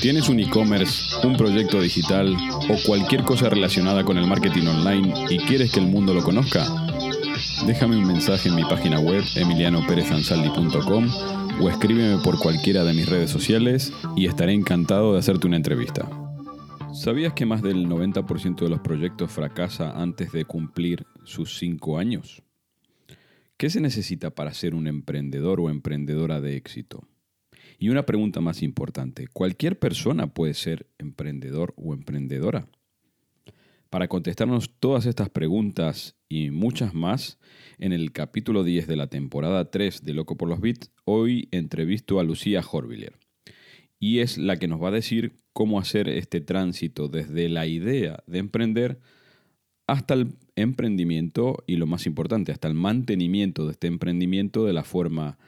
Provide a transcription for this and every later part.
¿Tienes un e-commerce, un proyecto digital o cualquier cosa relacionada con el marketing online y quieres que el mundo lo conozca? Déjame un mensaje en mi página web emilianoperezansaldi.com o escríbeme por cualquiera de mis redes sociales y estaré encantado de hacerte una entrevista. ¿Sabías que más del 90% de los proyectos fracasa antes de cumplir sus 5 años? ¿Qué se necesita para ser un emprendedor o emprendedora de éxito? Y una pregunta más importante, ¿cualquier persona puede ser emprendedor o emprendedora? Para contestarnos todas estas preguntas y muchas más, en el capítulo 10 de la temporada 3 de Loco por los Bits, hoy entrevisto a Lucía Horviller. Y es la que nos va a decir cómo hacer este tránsito desde la idea de emprender hasta el emprendimiento y lo más importante, hasta el mantenimiento de este emprendimiento de la forma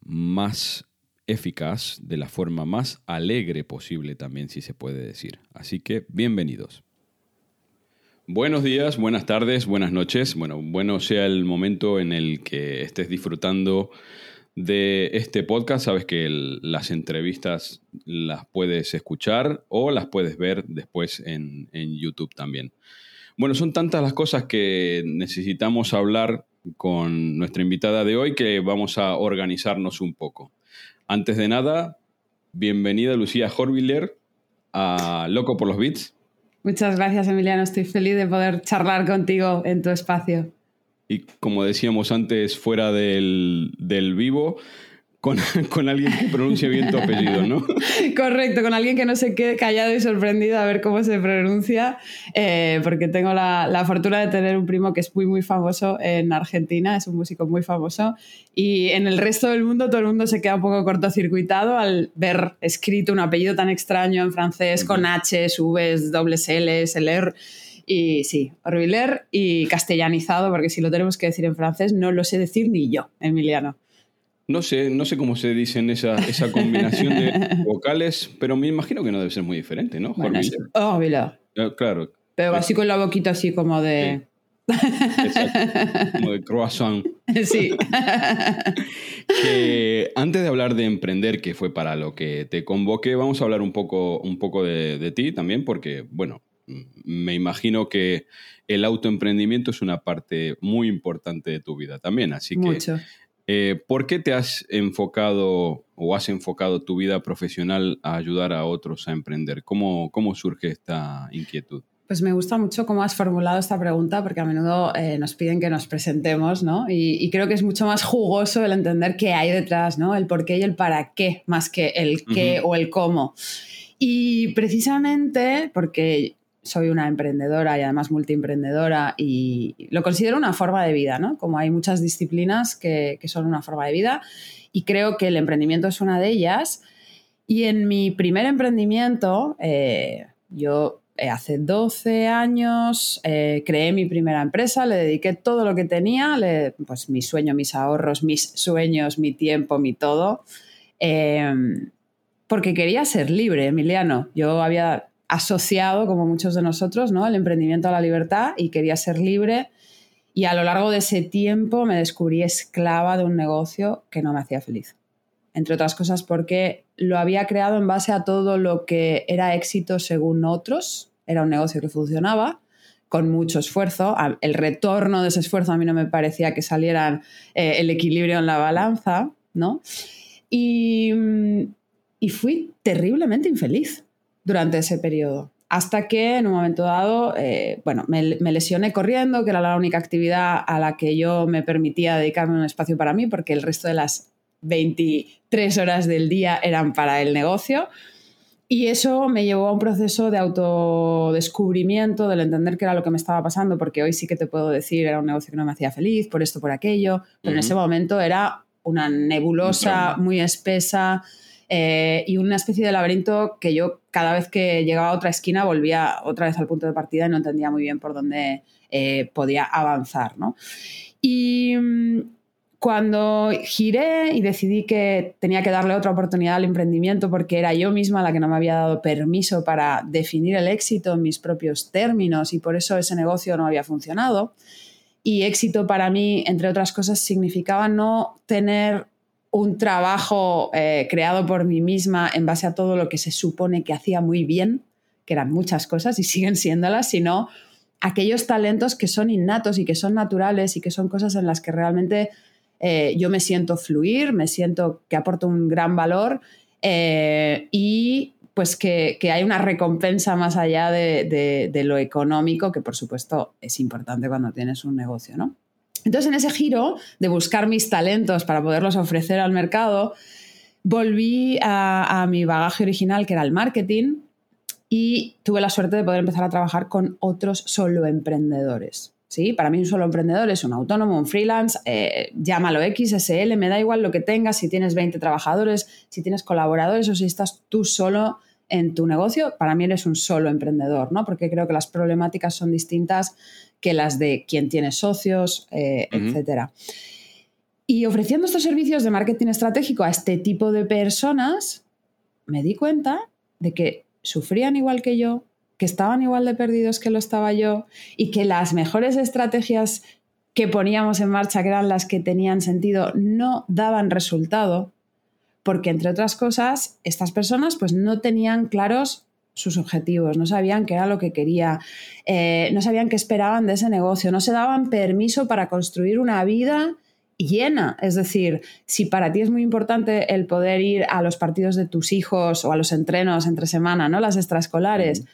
más eficaz, de la forma más alegre posible también, si se puede decir. Así que bienvenidos. Buenos días, buenas tardes, buenas noches. Bueno, bueno sea el momento en el que estés disfrutando de este podcast. Sabes que las entrevistas las puedes escuchar o las puedes ver después en YouTube también. Bueno, son tantas las cosas que necesitamos hablar con nuestra invitada de hoy que vamos a organizarnos un poco. Antes de nada, bienvenida Lucía Horviller a Loco por los Beats. Muchas gracias, Emiliano. Estoy feliz de poder charlar contigo en tu espacio. Y como decíamos antes, fuera del, del vivo, con, con, alguien que pronuncie bien tu apellido, ¿no? Correcto, con alguien que no se quede callado y sorprendido a ver cómo se pronuncia, eh, porque tengo la, la, fortuna de tener un primo que es muy, muy famoso en Argentina, es un músico muy famoso, y en el resto del mundo todo el mundo se queda un poco cortocircuitado al ver escrito un apellido tan extraño en francés, con H, Vs, dobles Ls, LR. Y sí, Orviller y castellanizado, porque si lo tenemos que decir en francés, no lo sé decir ni yo, Emiliano. No sé, no sé cómo se dicen esa, esa combinación de vocales, pero me imagino que no debe ser muy diferente, ¿no? Bueno, Orviller. Eh, claro. Pero así con la boquita así como de... Sí. Exacto. Como de croissant. Sí. que antes de hablar de emprender, que fue para lo que te convoqué, vamos a hablar un poco, un poco de, de ti también, porque, bueno, me imagino que el autoemprendimiento es una parte muy importante de tu vida también. Así que, Mucho. Eh, ¿por qué te has enfocado o has enfocado tu vida profesional a ayudar a otros a emprender? ¿Cómo, cómo surge esta inquietud? Pues me gusta mucho cómo has formulado esta pregunta porque a menudo eh, nos piden que nos presentemos, ¿no? Y, y, creo que es mucho más jugoso el entender qué hay detrás, ¿no? El por qué y el para qué, más que el qué uh -huh. o el cómo. Y precisamente porque soy una emprendedora y además multiemprendedora y lo considero una forma de vida, ¿no? Como hay muchas disciplinas que, son una forma de vida y creo que el emprendimiento es una de ellas. Y en mi primer emprendimiento, eh, yo eh, hace 12 años eh, creé mi primera empresa, le dediqué todo lo que tenía, le, pues mi sueño, mis ahorros, mis sueños, mi tiempo, mi todo, porque quería ser libre, Emiliano. Yo había asociado, como muchos de nosotros, ¿no? el emprendimiento a la libertad y quería ser libre. Y a lo largo de ese tiempo me descubrí esclava de un negocio que no me hacía feliz. Entre otras cosas porque lo había creado en base a todo lo que era éxito según otros. Era un negocio que funcionaba con mucho esfuerzo. El retorno de ese esfuerzo a mí no me parecía que salieran eh, el equilibrio en la balanza, ¿no? Y, y fui terriblemente infeliz durante ese periodo. Hasta que en un momento dado, eh, bueno, me, me, lesioné corriendo, que era la única actividad a la que yo me permitía dedicarme un espacio para mí, porque el resto de las 23 horas del día eran para el negocio. Y eso me llevó a un proceso de autodescubrimiento, del entender qué era lo que me estaba pasando, porque hoy sí que te puedo decir, era un negocio que no me hacía feliz, por esto, por aquello, pero uh -huh. en ese momento era una nebulosa muy espesa, eh, y una especie de laberinto que yo cada vez que llegaba a otra esquina volvía otra vez al punto de partida y no entendía muy bien por dónde eh, podía avanzar. ¿no? Y mm, cuando giré y decidí que tenía que darle otra oportunidad al emprendimiento porque era yo misma la que no me había dado permiso para definir el éxito en mis propios términos y por eso ese negocio no había funcionado. Y éxito para mí, entre otras cosas, significaba no tener un trabajo eh, creado por mí misma en base a todo lo que se supone que hacía muy bien, que eran muchas cosas y siguen siéndolas, sino aquellos talentos que son innatos y que son naturales y que son cosas en las que realmente eh, yo me siento fluir, me siento que aporto un gran valor eh, y pues que, hay una recompensa más allá de, lo económico, que por supuesto es importante cuando tienes un negocio, ¿no? Entonces, en ese giro de buscar mis talentos para poderlos ofrecer al mercado, volví a, mi bagaje original, que era el marketing, y tuve la suerte de poder empezar a trabajar con otros solo emprendedores. ¿sí? Para mí un solo emprendedor es un autónomo, un freelance, eh, llámalo XSL, me da igual lo que tengas, si tienes 20 trabajadores, si tienes colaboradores o si estás tú solo en tu negocio, para mí eres un solo emprendedor, ¿no? Porque creo que las problemáticas son distintas que las de quien tiene socios, eh, etcétera. Y ofreciendo estos servicios de marketing estratégico a este tipo de personas, me di cuenta de que sufrían igual que yo, que estaban igual de perdidos que lo estaba yo y que las mejores estrategias que poníamos en marcha, que eran las que tenían sentido, no daban resultado, porque entre otras cosas, estas personas pues no tenían claros sus objetivos, no sabían qué era lo que quería, eh, no sabían qué esperaban de ese negocio, no se daban permiso para construir una vida llena. Es decir, si para ti es muy importante el poder ir a los partidos de tus hijos o a los entrenos entre semana, ¿no? Las extraescolares,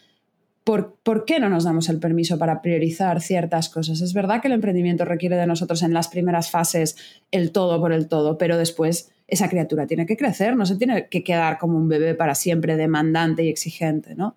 ¿Por, qué no nos damos el permiso para priorizar ciertas cosas? Es verdad que el emprendimiento requiere de nosotros en las primeras fases el todo por el todo, pero después esa criatura tiene que crecer, no se tiene que quedar como un bebé para siempre demandante y exigente, ¿no?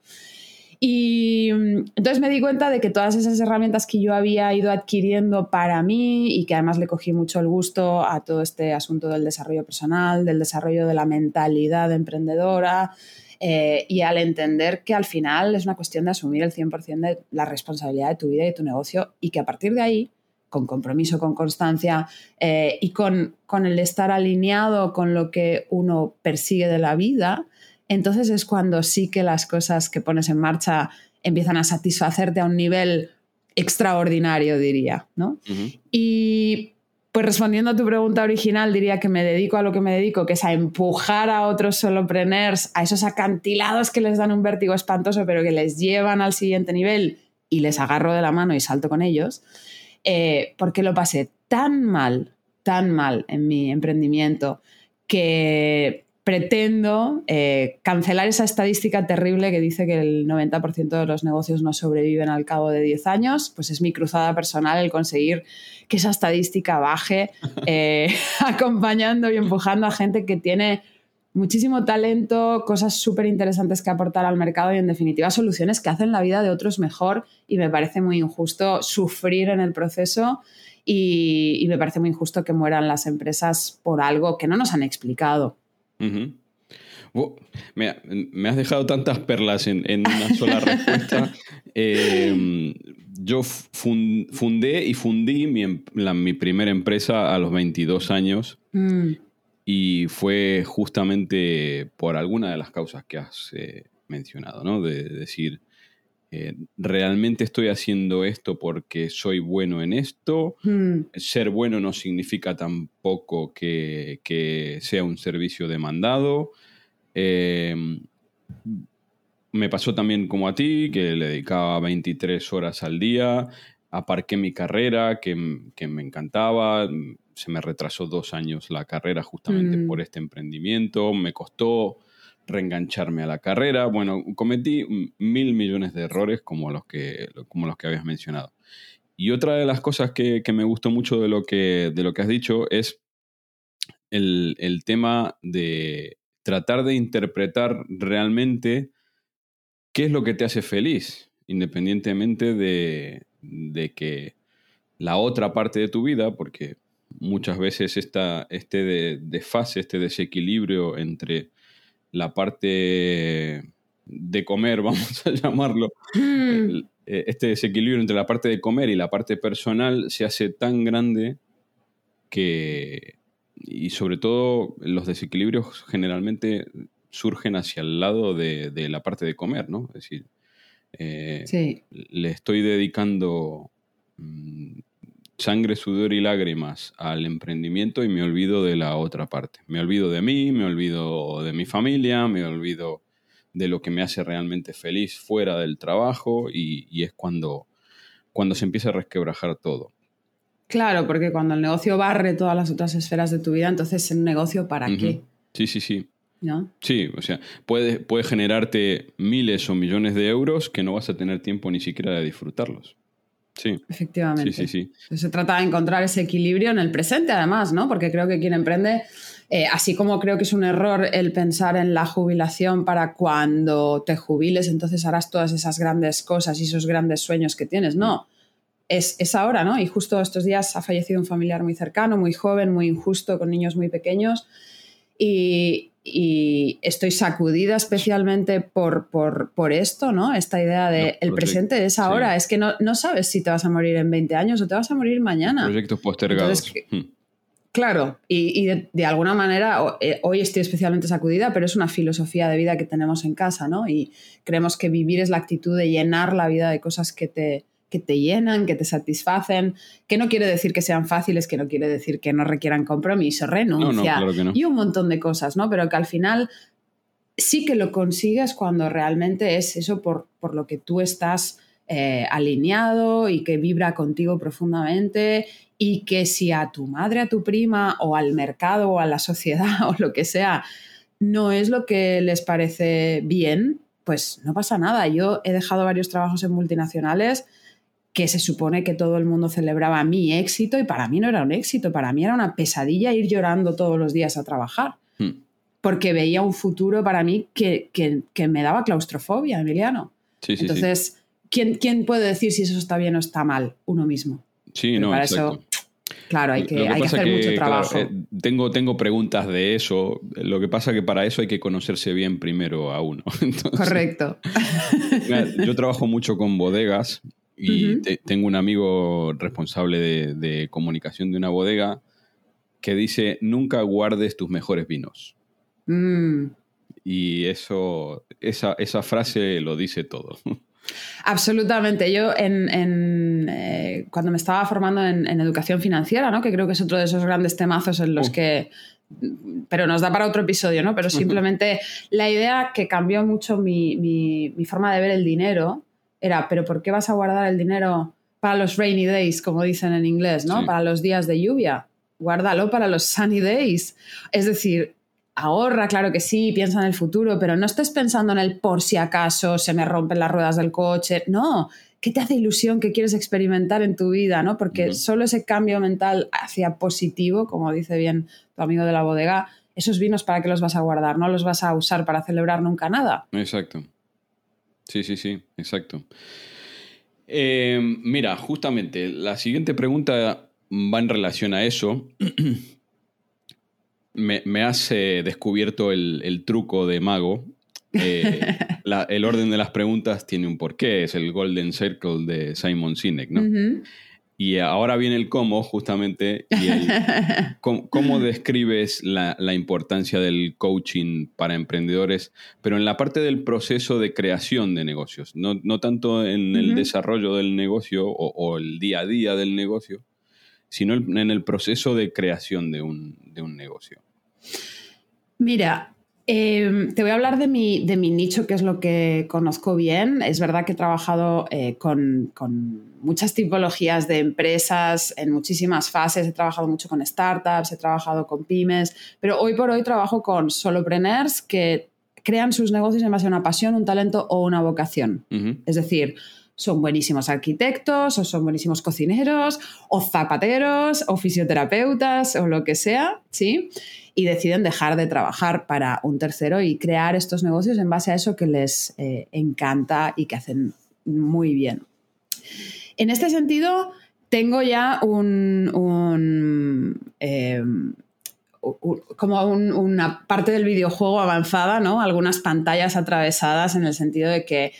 Y mm, entonces me di cuenta de que todas esas herramientas que yo había ido adquiriendo para mí y que además le cogí mucho el gusto a todo este asunto del desarrollo personal, del desarrollo de la mentalidad emprendedora, eh, y al entender que al final es una cuestión de asumir el 100% de la responsabilidad de tu vida y de tu negocio y que a partir de ahí, con compromiso, con constancia eh, y con, con el estar alineado con lo que uno persigue de la vida, entonces es cuando sí que las cosas que pones en marcha empiezan a satisfacerte a un nivel extraordinario, diría, ¿no? Y pues respondiendo a tu pregunta original, diría que me dedico a lo que me dedico, que es a empujar a otros solopreneurs a esos acantilados que les dan un vértigo espantoso, pero que les llevan al siguiente nivel y les agarro de la mano y salto con ellos, eh, porque lo pasé tan mal, tan mal en mi emprendimiento, que pretendo eh, cancelar esa estadística terrible que dice que el 90% de los negocios no sobreviven al cabo de 10 años, pues es mi cruzada personal el conseguir que esa estadística baje, eh, acompañando y empujando a gente que tiene muchísimo talento, cosas súper interesantes que aportar al mercado y en definitiva soluciones que hacen la vida de otros mejor y me parece muy injusto sufrir en el proceso y me parece muy injusto que mueran las empresas por algo que no nos han explicado me, has dejado tantas perlas en, una sola respuesta. Em, yo fundé y fundí mi, em, mi, primera empresa a los 22 años mm. y fue justamente por alguna de las causas que has eh, mencionado, ¿no? De, decir, eh, realmente estoy haciendo esto porque soy bueno en esto. Hmm. Ser bueno no significa tampoco que, sea un servicio demandado. Eh, me pasó también como a ti, que le dedicaba 23 horas al día, aparqué mi carrera, que, me encantaba, se me retrasó dos años la carrera justamente hmm. por este emprendimiento, me costó reengancharme a la carrera. Bueno, cometí mil millones de errores como los que, como los que habías mencionado. Y otra de las cosas que, me gustó mucho de lo que, de lo que has dicho es el, tema de tratar de interpretar realmente qué es lo que te hace feliz, independientemente de, que la otra parte de tu vida, porque muchas veces esta, este desfase, este desequilibrio entre la parte de comer, vamos a llamarlo, Mm, eh, este desequilibrio entre la parte de comer y la parte personal se hace tan grande que, y sobre todo los desequilibrios generalmente surgen hacia el lado de, de la parte de comer, ¿no? Es decir, eh, sí, le estoy dedicando mm, sangre, sudor y lágrimas al emprendimiento y me olvido de la otra parte. Me olvido de mí, me olvido de mi familia, me olvido de lo que me hace realmente feliz fuera del trabajo y, y es cuando, cuando se empieza a resquebrajar todo. claro, porque cuando el negocio barre todas las otras esferas de tu vida, entonces un negocio para qué, Sí, sí, sí. ¿no? Sí, o sea, puede, puede generarte miles o millones de euros que no vas a tener tiempo ni siquiera de disfrutarlos. Sí, Efectivamente. sí, sí, sí. Se trata de encontrar ese equilibrio en el presente, además, ¿no? Porque creo que quien emprende, eh, así como creo que es un error el pensar en la jubilación para cuando te jubiles, entonces harás todas esas grandes cosas y esos grandes sueños que tienes. No, es, es ahora, ¿no? Y justo estos días ha fallecido un familiar muy cercano, muy joven, muy injusto, con niños muy pequeños. Y, y estoy sacudida especialmente por, por, por esto, ¿no? Esta idea de el presente es ahora. sí. Es que no, no sabes si te vas a morir en 20 años o te vas a morir mañana. Proyectos postergados. Entonces, Mm. Claro, y, y de, de alguna manera eh, hoy estoy especialmente sacudida, pero es una filosofía de vida que tenemos en casa, ¿no? Y creemos que vivir es la actitud de llenar la vida de cosas que te, que te llenan, que te satisfacen, que no quiere decir que sean fáciles, que no quiere decir que no requieran compromiso, renuncia claro que no. y un montón de cosas, ¿no? Pero que al final sí que lo consigues cuando realmente es eso por, por lo que tú estás eh, alineado y que vibra contigo profundamente y que si a tu madre, a tu prima o al mercado o a la sociedad o lo que sea no es lo que les parece bien, pues no pasa nada. Yo he dejado varios trabajos en multinacionales que se supone que todo el mundo celebraba mi éxito y para mí no era un éxito, para mí era una pesadilla ir llorando todos los días a trabajar Mm. porque veía un futuro para mí que, que- que me daba claustrofobia, Emiliano. Sí, sí, sí. Entonces, ¿quién, ¿quién puede decir si eso está bien o está mal? Uno mismo. Sí, Pero no, para exacto. eso, claro, hay que, hay hacer mucho claro, trabajo. eh, tengo, tengo preguntas de eso. Lo que pasa que para eso hay que conocerse bien primero a uno. Entonces, Correcto. yo trabajo mucho con bodegas y te- tengo un amigo responsable de, de comunicación de una bodega que dice, nunca guardes tus mejores vinos. Mm, Y eso, esa, esa frase lo dice todo. absolutamente. Yo en, en, eh, cuando me estaba formando en, en educación financiera, ¿no? que creo que es otro de esos grandes temazos en los Uh. que... Pero nos da para otro episodio, ¿no? Pero simplemente la idea que cambió mucho mi, mi- mi forma de ver el dinero era, pero ¿por qué vas a guardar el dinero para los rainy days, como dicen en inglés, ¿no? Sí. Para los días de lluvia. Guárdalo para los sunny days. Es decir, ahorra, claro que sí, piensa en el futuro, pero no estés pensando en el por si acaso se me rompen las ruedas del coche. No, ¿qué te hace ilusión que quieres experimentar en tu vida? ¿no? Porque solo ese cambio mental hacia positivo, como dice bien tu amigo de la bodega, esos vinos para qué los vas a guardar, no los vas a usar para celebrar nunca nada. Exacto. Sí, sí, sí, exacto. Eh, mira, justamente, la siguiente pregunta va en relación a eso. me, me has eh, descubierto el, el truco de mago. Eh, la- el orden de las preguntas tiene un porqué, es el Golden Circle de Simon Sinek, ¿no? Y ahora viene el cómo, justamente, y el, ¿Cómo, cómo describes la, la importancia del coaching para emprendedores, pero en la parte del proceso de creación de negocios? No, no tanto en el desarrollo del negocio o, o el día a día del negocio, sino en en el proceso de creación de un, de un negocio. Mira, eh, te voy a hablar de mi, de mi nicho, que es lo que conozco bien. Es verdad que he trabajado eh, con, con muchas tipologías de empresas en muchísimas fases. He trabajado mucho con startups, he trabajado con pymes, pero hoy por hoy trabajo con solopreneurs que crean sus negocios en base a una pasión, un talento o una vocación. Es decir, son buenísimos arquitectos o son buenísimos cocineros o zapateros o fisioterapeutas o lo que sea, ¿sí? Y deciden dejar de trabajar para un tercero y crear estos negocios en base a eso que les eh, encanta y que hacen muy bien. En este sentido, tengo ya un, un, eh, como una parte del videojuego avanzada, ¿no? Algunas pantallas atravesadas en el sentido de que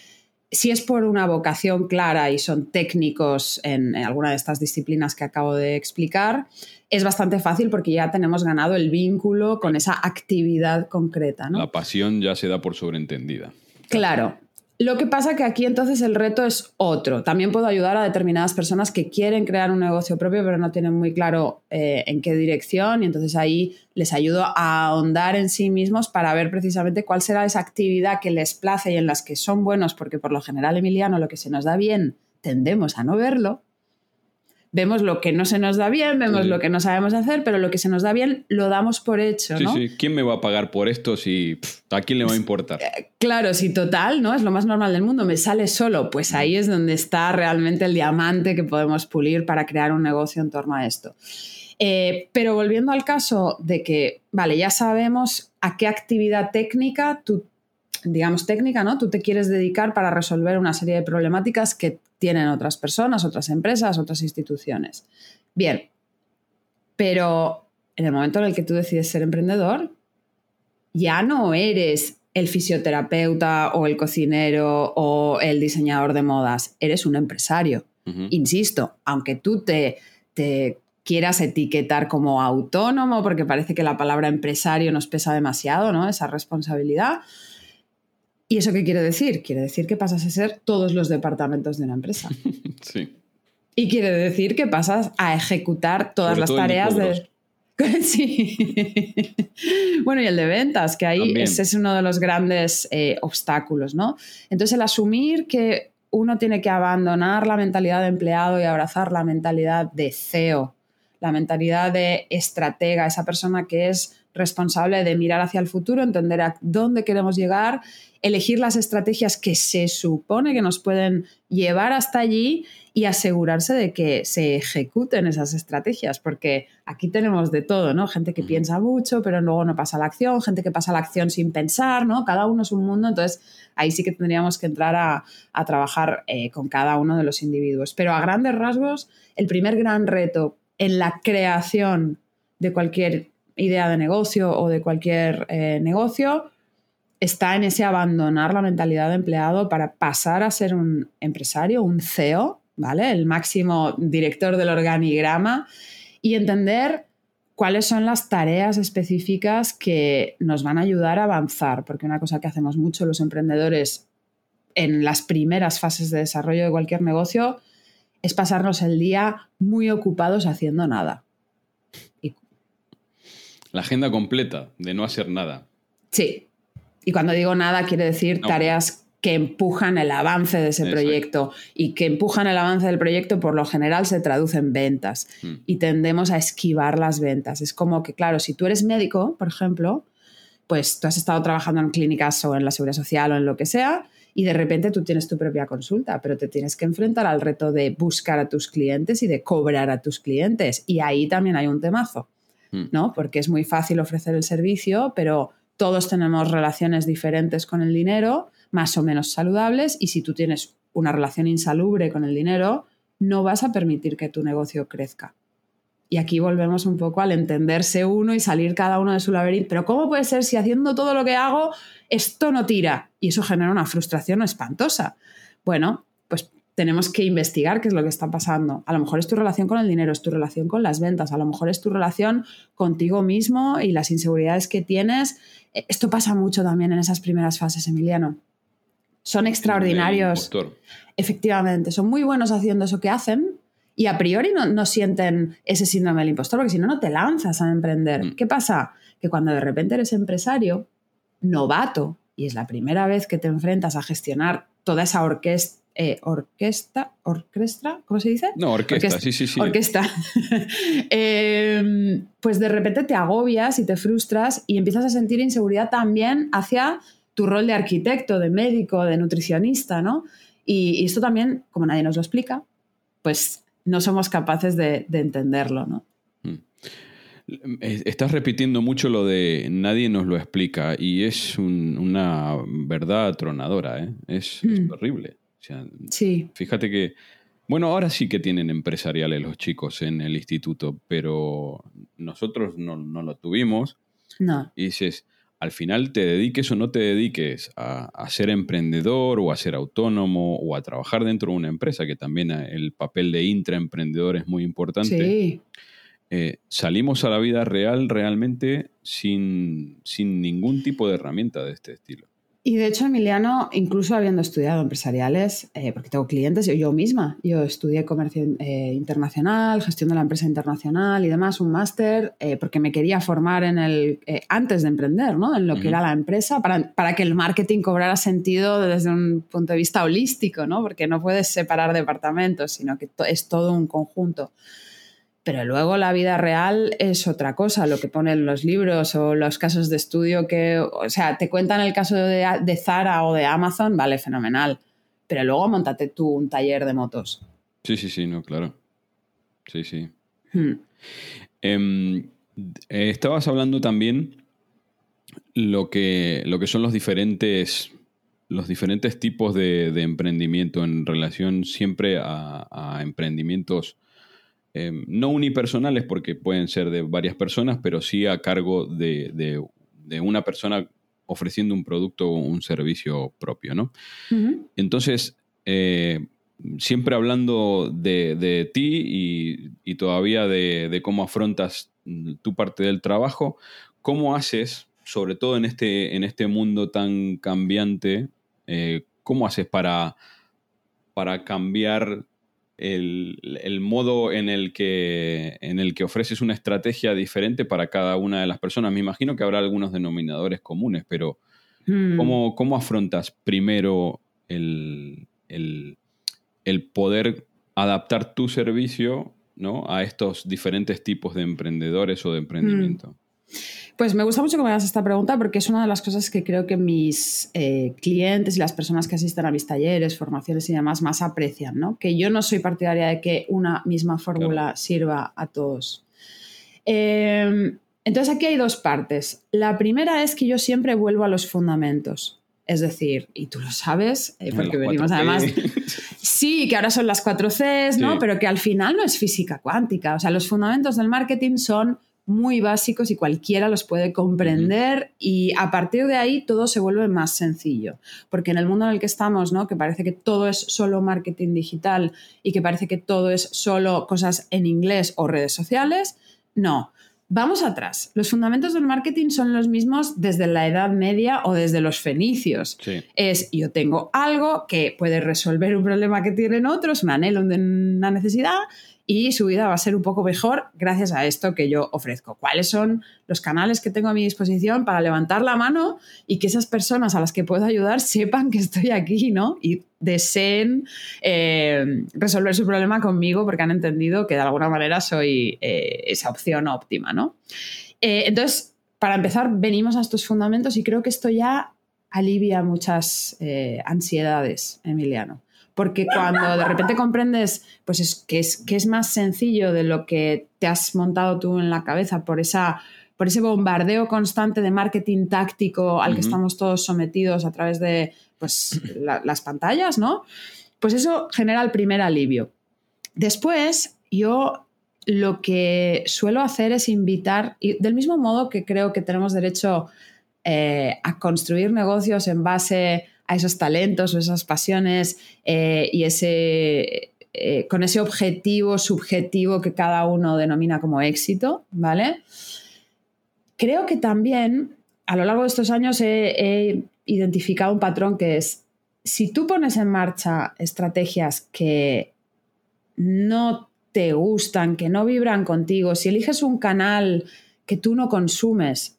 si es por una vocación clara y son técnicos en, alguna de estas disciplinas que acabo de explicar, es bastante fácil porque ya tenemos ganado el vínculo con esa actividad concreta. ¿no? La pasión ya se da por sobreentendida. Claro, lo que pasa que aquí entonces el reto es otro. También puedo ayudar a determinadas personas que quieren crear un negocio propio pero no tienen muy claro eh, en qué dirección y entonces ahí les ayudo a ahondar en sí mismos para ver precisamente cuál será esa actividad que les place y en las que son buenos porque por lo general Emiliano lo que se nos da bien tendemos a no verlo vemos lo que no se nos da bien, vemos lo que no sabemos hacer, pero lo que se nos da bien lo damos por hecho, ¿no? Sí, sí. ¿Quién me va a pagar por esto si a quién le va a importar? Eh, claro, si total, ¿no? Es lo más normal del mundo, me sale solo, pues ahí es donde está realmente el diamante que podemos pulir para crear un negocio en torno a esto. Eh, pero volviendo al caso de que, vale, ya sabemos a qué actividad técnica tú digamos, técnica, ¿no? Tú te quieres dedicar para resolver una serie de problemáticas que, tienen otras personas, otras empresas, otras instituciones. Bien, pero en el momento en el que tú decides ser emprendedor, ya no eres el fisioterapeuta o el cocinero o el diseñador de modas, eres un empresario. Insisto, aunque tú te, te quieras etiquetar como autónomo, porque parece que la palabra empresario nos pesa demasiado, ¿no? Esa responsabilidad. ¿Y eso qué quiere decir? Quiere decir que pasas a ser todos los departamentos de una empresa. Sí. Y quiere decir que pasas a ejecutar todas las tareas de... Sí. bueno, y el de ventas, que ahí ese es uno de los grandes eh, obstáculos, ¿no? Entonces, el asumir que uno tiene que abandonar la mentalidad de empleado y abrazar la mentalidad de CEO, la mentalidad de estratega, esa persona que es responsable de mirar hacia el futuro, entender a dónde queremos llegar, elegir las estrategias que se supone que nos pueden llevar hasta allí y asegurarse de que se ejecuten esas estrategias, porque aquí tenemos de todo, ¿no? Gente que piensa mucho, pero luego no pasa a la acción, gente que pasa a la acción sin pensar, ¿no? Cada uno es un mundo, entonces ahí sí que tendríamos que entrar a, trabajar eh, con cada uno de los individuos. Pero a grandes rasgos, el primer gran reto en la creación de cualquier idea de negocio o de cualquier eh, negocio está en ese abandonar la mentalidad de empleado para pasar a ser un empresario, un CEO, ¿vale? El máximo director del organigrama y entender cuáles son las tareas específicas que nos van a ayudar a avanzar, porque una cosa que hacemos mucho los emprendedores en las primeras fases de desarrollo de cualquier negocio es pasarnos el día muy ocupados haciendo nada. La agenda completa de no hacer nada. Sí. Y cuando digo nada, quiere decir tareas que empujan el avance de ese proyecto y que empujan el avance del proyecto por lo general se traduce en ventas hmm. y tendemos a esquivar las ventas. Es como que, claro, si tú eres médico, por ejemplo, pues tú has estado trabajando en clínicas o en la seguridad social o en lo que sea y de repente tú tienes tu propia consulta, pero te tienes que enfrentar al reto de buscar a tus clientes y de cobrar a tus clientes. Y ahí también hay un temazo. Mm. ¿no? Porque es muy fácil ofrecer el servicio, pero todos tenemos relaciones diferentes con el dinero, más o menos saludables, y si tú tienes una relación insalubre con el dinero, no vas a permitir que tu negocio crezca. Y aquí volvemos un poco al entenderse uno y salir cada uno de su laberinto. Pero ¿cómo puede ser si haciendo todo lo que hago esto no tira? Y eso genera una frustración espantosa. Bueno, pues tenemos que investigar qué es lo que está pasando. A lo mejor es tu relación con el dinero, es tu relación con las ventas, a lo mejor es tu relación contigo mismo y las inseguridades que tienes. E, esto pasa mucho también en esas primeras fases, Emiliano. Son extraordinarios. Efectivamente, son muy buenos haciendo eso que hacen y a priori no, sienten ese síndrome del impostor, porque si no, no te lanzas a emprender. Mm. ¿Qué pasa? Que cuando de repente eres empresario, novato, y es la primera vez que te enfrentas a gestionar toda esa orquesta eh, orquesta, orquestra, ¿cómo se dice? No, orquesta, sí, sí, sí. Orquesta. Em, pues de repente te agobias y te frustras y empiezas a sentir inseguridad también hacia tu rol de arquitecto, de médico, de nutricionista, ¿no? Y, esto también, como nadie nos lo explica, pues no somos capaces de, entenderlo, ¿no? Hmm. Estás repitiendo mucho lo de nadie nos lo explica y es una verdad atronadora, ¿eh? es, es, terrible sí. Fíjate que Bueno, ahora sí que tienen empresariales los chicos en el instituto, pero nosotros no, no lo tuvimos. No. Y dices, al final te dediques o no te dediques a, a, ser emprendedor o a ser autónomo o a trabajar dentro de una empresa, que también el papel de intraemprendedor es muy importante. Sí. Eh, salimos a la vida real realmente sin, sin ningún tipo de herramienta de este estilo. Y de hecho, Emiliano, incluso habiendo estudiado empresariales, eh, porque tengo clientes, yo, yo, misma, yo estudié comercio eh, internacional, gestión de la empresa internacional y demás, un máster, eh, porque me quería formar en el, eh, antes de emprender, ¿no? En lo que uh -huh. era la empresa, para, para, que el marketing cobrara sentido desde un punto de vista holístico, ¿no? Porque no puedes separar departamentos, sino que to es todo un conjunto. Pero luego la vida real es otra cosa, lo que ponen los libros o los casos de estudio que, o sea, te cuentan el caso de, de Zara o de Amazon, vale, fenomenal. Pero luego montate tú un taller de motos. Sí, sí, sí, no, claro. Sí, sí. Hmm. Eh, estabas hablando también lo que, lo que son los diferentes, los diferentes tipos de, de emprendimiento en relación siempre a, a emprendimientos eh, no unipersonales porque pueden ser de varias personas, pero sí a cargo de, de, de una persona ofreciendo un producto o un servicio propio, ¿no? Uh -huh. Entonces, eh, siempre hablando de, de ti y, y, todavía de, cómo afrontas tu parte del trabajo, ¿cómo haces, sobre todo en este, en este mundo tan cambiante, eh, cómo haces para, para cambiar el, el, modo en el, que, en el que ofreces una estrategia diferente para cada una de las personas. Me imagino que habrá algunos denominadores comunes, pero mm. ¿cómo, ¿cómo, afrontas primero el, el, el, poder adaptar tu servicio ¿no? a estos diferentes tipos de emprendedores o de emprendimiento? Mm. Pues me gusta mucho que me hagas esta pregunta porque es una de las cosas que creo que mis eh, clientes y las personas que asisten a mis talleres, formaciones y demás más aprecian, ¿no? Que yo no soy partidaria de que una misma fórmula claro. sirva a todos. Eh, entonces aquí hay dos partes. La primera es que yo siempre vuelvo a los fundamentos. Es decir, y tú lo sabes, eh, porque venimos además. Sí, que ahora son las 4 Cs, ¿no? Sí. Pero que al final no es física cuántica. O sea, los fundamentos del marketing son muy básicos y cualquiera los puede comprender y a partir de ahí todo se vuelve más sencillo. Porque en el mundo en el que estamos, ¿no? que parece que todo es solo marketing digital y que parece que todo es solo cosas en inglés o redes sociales, no. Vamos atrás. Los fundamentos del marketing son los mismos desde la Edad Media o desde los fenicios. Sí. Es yo tengo algo que puede resolver un problema que tienen otros, un anhelo, una necesidad, y su vida va a ser un poco mejor gracias a esto que yo ofrezco. ¿Cuáles son los canales que tengo a mi disposición para levantar la mano y que esas personas a las que puedo ayudar sepan que estoy aquí, ¿no? Y deseen eh, resolver su problema conmigo porque han entendido que de alguna manera soy eh, esa opción óptima, ¿no? Eh, entonces, para empezar, venimos a estos fundamentos y creo que esto ya alivia muchas ansiedades, Emiliano porque cuando de repente comprendes pues es, que, es, que es más sencillo de lo que te has montado tú en la cabeza por, esa, por ese bombardeo constante de marketing táctico al uh -huh. que estamos todos sometidos a través de pues, la, las pantallas, ¿no? Pues eso genera el primer alivio. Después, yo lo que suelo hacer es invitar, y del mismo modo que creo que tenemos derecho eh, a construir negocios en base a esos talentos o esas pasiones eh, y ese, eh, con ese objetivo subjetivo que cada uno denomina como éxito, ¿vale? Creo que también a lo largo de estos años he, he identificado un patrón que es, si tú pones en marcha estrategias que no te gustan, que no vibran contigo, si eliges un canal que tú no consumes,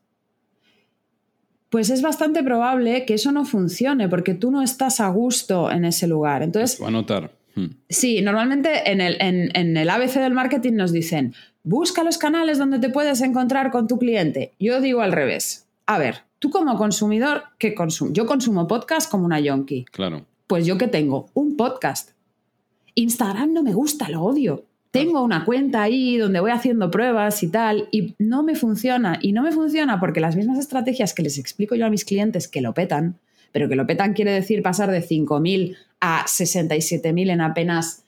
pues es bastante probable que eso no funcione porque tú no estás a gusto en ese lugar. Entonces, va a notar. Hmm. Sí, normalmente en el, en, en el ABC del marketing nos dicen, busca los canales donde te puedes encontrar con tu cliente. Yo digo al revés. A ver, tú como consumidor, ¿qué consumo? Yo consumo podcast como una yonki. Claro. Pues yo que tengo un podcast. Instagram no me gusta, lo odio tengo una cuenta ahí donde voy haciendo pruebas y tal, y no me funciona. Y no me funciona porque las mismas estrategias que les explico yo a mis clientes que lo petan, pero que lo petan quiere decir pasar de 5.000 a 67.000 en apenas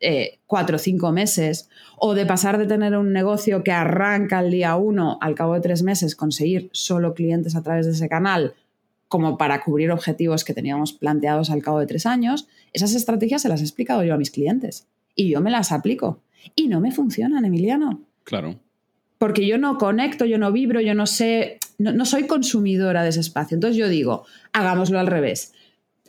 eh, cuatro o cinco meses, o de pasar de tener un negocio que arranca el día uno, al cabo de tres meses, conseguir solo clientes a través de ese canal, como para cubrir objetivos que teníamos planteados al cabo de tres años, esas estrategias se las he explicado yo a mis clientes y yo me las aplico. Y no me funcionan, Emiliano. Claro. Porque yo no conecto, yo no vibro, yo no sé, no, no soy consumidora de ese espacio. Entonces yo digo, hagámoslo al revés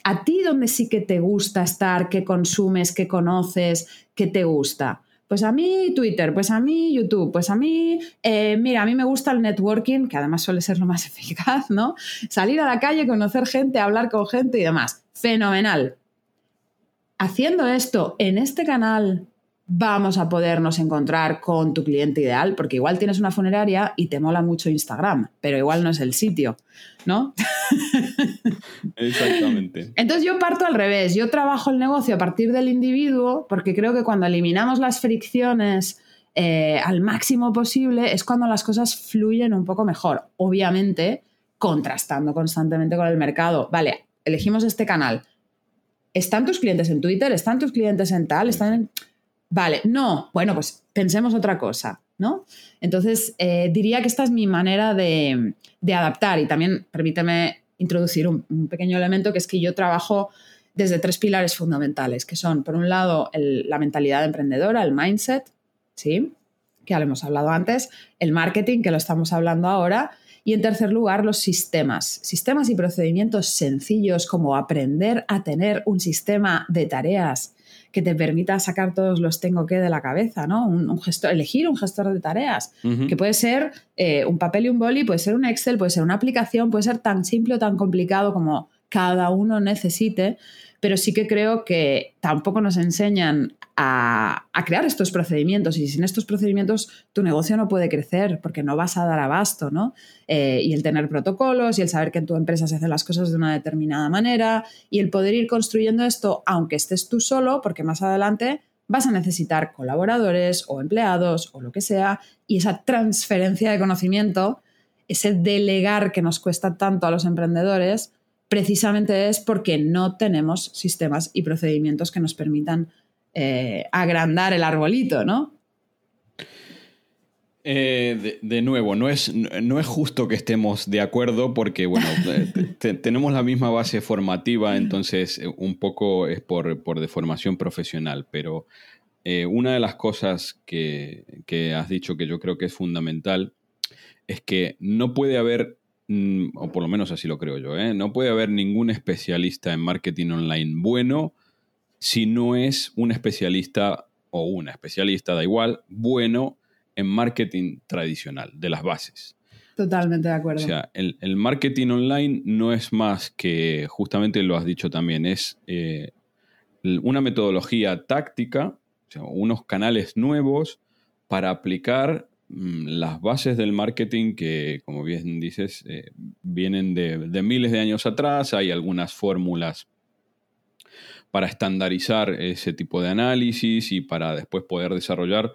a ti donde sí que te gusta estar, qué consumes, qué conoces, qué te gusta. Pues a mí Twitter, pues a mí YouTube, pues a mí, eh, mira, a mí me gusta el networking, que además suele ser lo más eficaz, ¿no? Salir a la calle, conocer gente, hablar con gente y demás. Fenomenal. Haciendo esto en este canal vamos a podernos encontrar con tu cliente ideal, porque igual tienes una funeraria y te mola mucho Instagram, pero igual no es el sitio, ¿no? Exactamente. Entonces yo parto al revés, yo trabajo el negocio a partir del individuo, porque creo que cuando eliminamos las fricciones eh, al máximo posible es cuando las cosas fluyen un poco mejor, obviamente contrastando constantemente con el mercado. Vale, elegimos este canal. ¿Están tus clientes en Twitter? ¿Están tus clientes en tal? ¿Están en Vale, no, bueno, pues pensemos otra cosa, ¿no? Entonces, eh, diría que esta es mi manera de, adaptar y también permíteme introducir un, pequeño elemento que es que yo trabajo desde tres pilares fundamentales, que son, por un lado, la mentalidad emprendedora, el mindset, ¿sí? Que ya lo hemos hablado antes, el marketing, que lo estamos hablando ahora, y en tercer lugar, los sistemas. Sistemas y procedimientos sencillos como aprender a tener un sistema de tareas que te permita sacar todos los tengo que de la cabeza, ¿no? Un, gestor, elegir un gestor de tareas, que puede ser eh, un papel y un boli, puede ser un Excel, puede ser una aplicación, puede ser tan simple o tan complicado como cada uno necesite, pero sí que creo que tampoco nos enseñan a, crear estos procedimientos y sin estos procedimientos tu negocio no puede crecer porque no vas a dar abasto, ¿no? Eh, y el tener protocolos y el saber que en tu empresa se hacen las cosas de una determinada manera y el poder ir construyendo esto aunque estés tú solo porque más adelante vas a necesitar colaboradores o empleados o lo que sea y esa transferencia de conocimiento, ese delegar que nos cuesta tanto a los emprendedores, precisamente es porque no tenemos sistemas y procedimientos que nos permitan eh, agrandar el arbolito, ¿no? Eh, de, nuevo, no es, no es justo que estemos de acuerdo porque, bueno, tenemos la misma base formativa, entonces eh, un poco es por, por deformación profesional, pero una de las cosas que, que, has dicho que yo creo que es fundamental es que no puede haber, mm, o por lo menos así lo creo yo, no puede haber ningún especialista en marketing online bueno si no es un especialista o una especialista, da igual, bueno en marketing tradicional, de las bases. Totalmente de acuerdo. O sea, el, marketing online no es más que, justamente lo has dicho también, es eh, una metodología táctica, o sea, unos canales nuevos para aplicar las bases del marketing que, como bien dices, eh, vienen de, de, miles de años atrás. Hay algunas fórmulas para estandarizar ese tipo de análisis y para después poder desarrollar